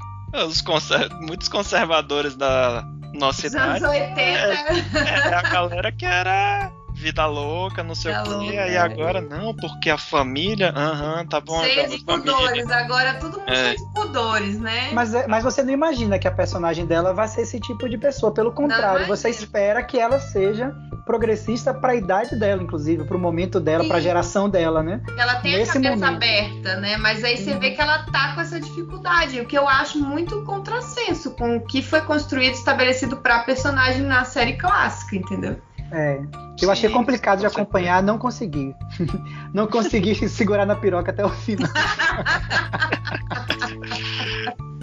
Os conser... Muitos conservadores da nossa Os idade. Anos 80. É, é a galera que era vida louca, não sei vida o quê. Aí agora não, porque a família, aham, tá bom. Cheios de pudores, agora todo mundo é. cheio de pudores, né? Mas, é, mas você não imagina que a personagem dela vai ser esse tipo de pessoa. Pelo contrário, você espera que ela seja progressista para a idade dela, inclusive, para o momento dela, para a geração dela, né? Ela tem Nesse a cabeça momento. aberta, né? Mas aí você vê que ela tá com essa dificuldade, o que eu acho muito contrassenso com o que foi construído, estabelecido para a personagem na série clássica, entendeu? É. Eu achei complicado de acompanhar, não consegui. não consegui segurar na piroca até o final.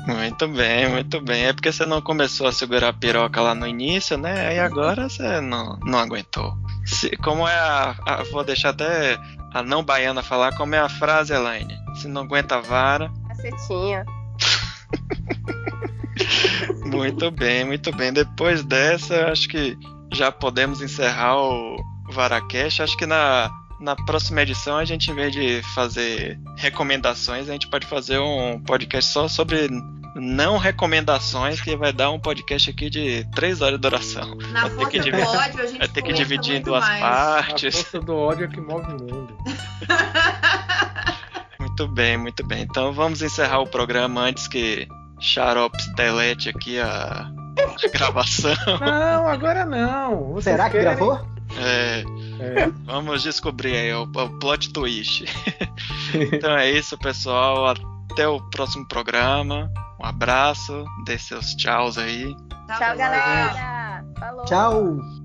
Muito bem, muito bem. É porque você não começou a segurar a piroca lá no início, né? Aí agora você não, não aguentou. Se, como é a, a, Vou deixar até a não baiana falar, como é a frase, Elaine? Se não aguenta a vara. Cacetinha. muito bem, muito bem. Depois dessa, acho que já podemos encerrar o Varacast. Acho que na, na próxima edição a gente, em vez de fazer recomendações, a gente pode fazer um podcast só sobre não recomendações, que vai dar um podcast aqui de três horas de duração. Na vai ter que dividir, ódio, a gente vai ter que dividir em duas mais. partes. A força do ódio é que move o mundo. muito bem, muito bem. Então vamos encerrar o programa antes que Xarops delete aqui a, a gravação. Não, agora não. Vocês Será que querem... gravou? É, é. Vamos descobrir aí o, o plot twist. então é isso, pessoal. Até o próximo programa. Um abraço. Dê seus tchauz aí. Tchau, Tchau galera. Falou. Tchau.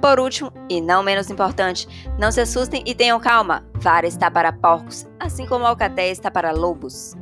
Por último, e não menos importante, não se assustem e tenham calma. Vara está para porcos, assim como a está para lobos.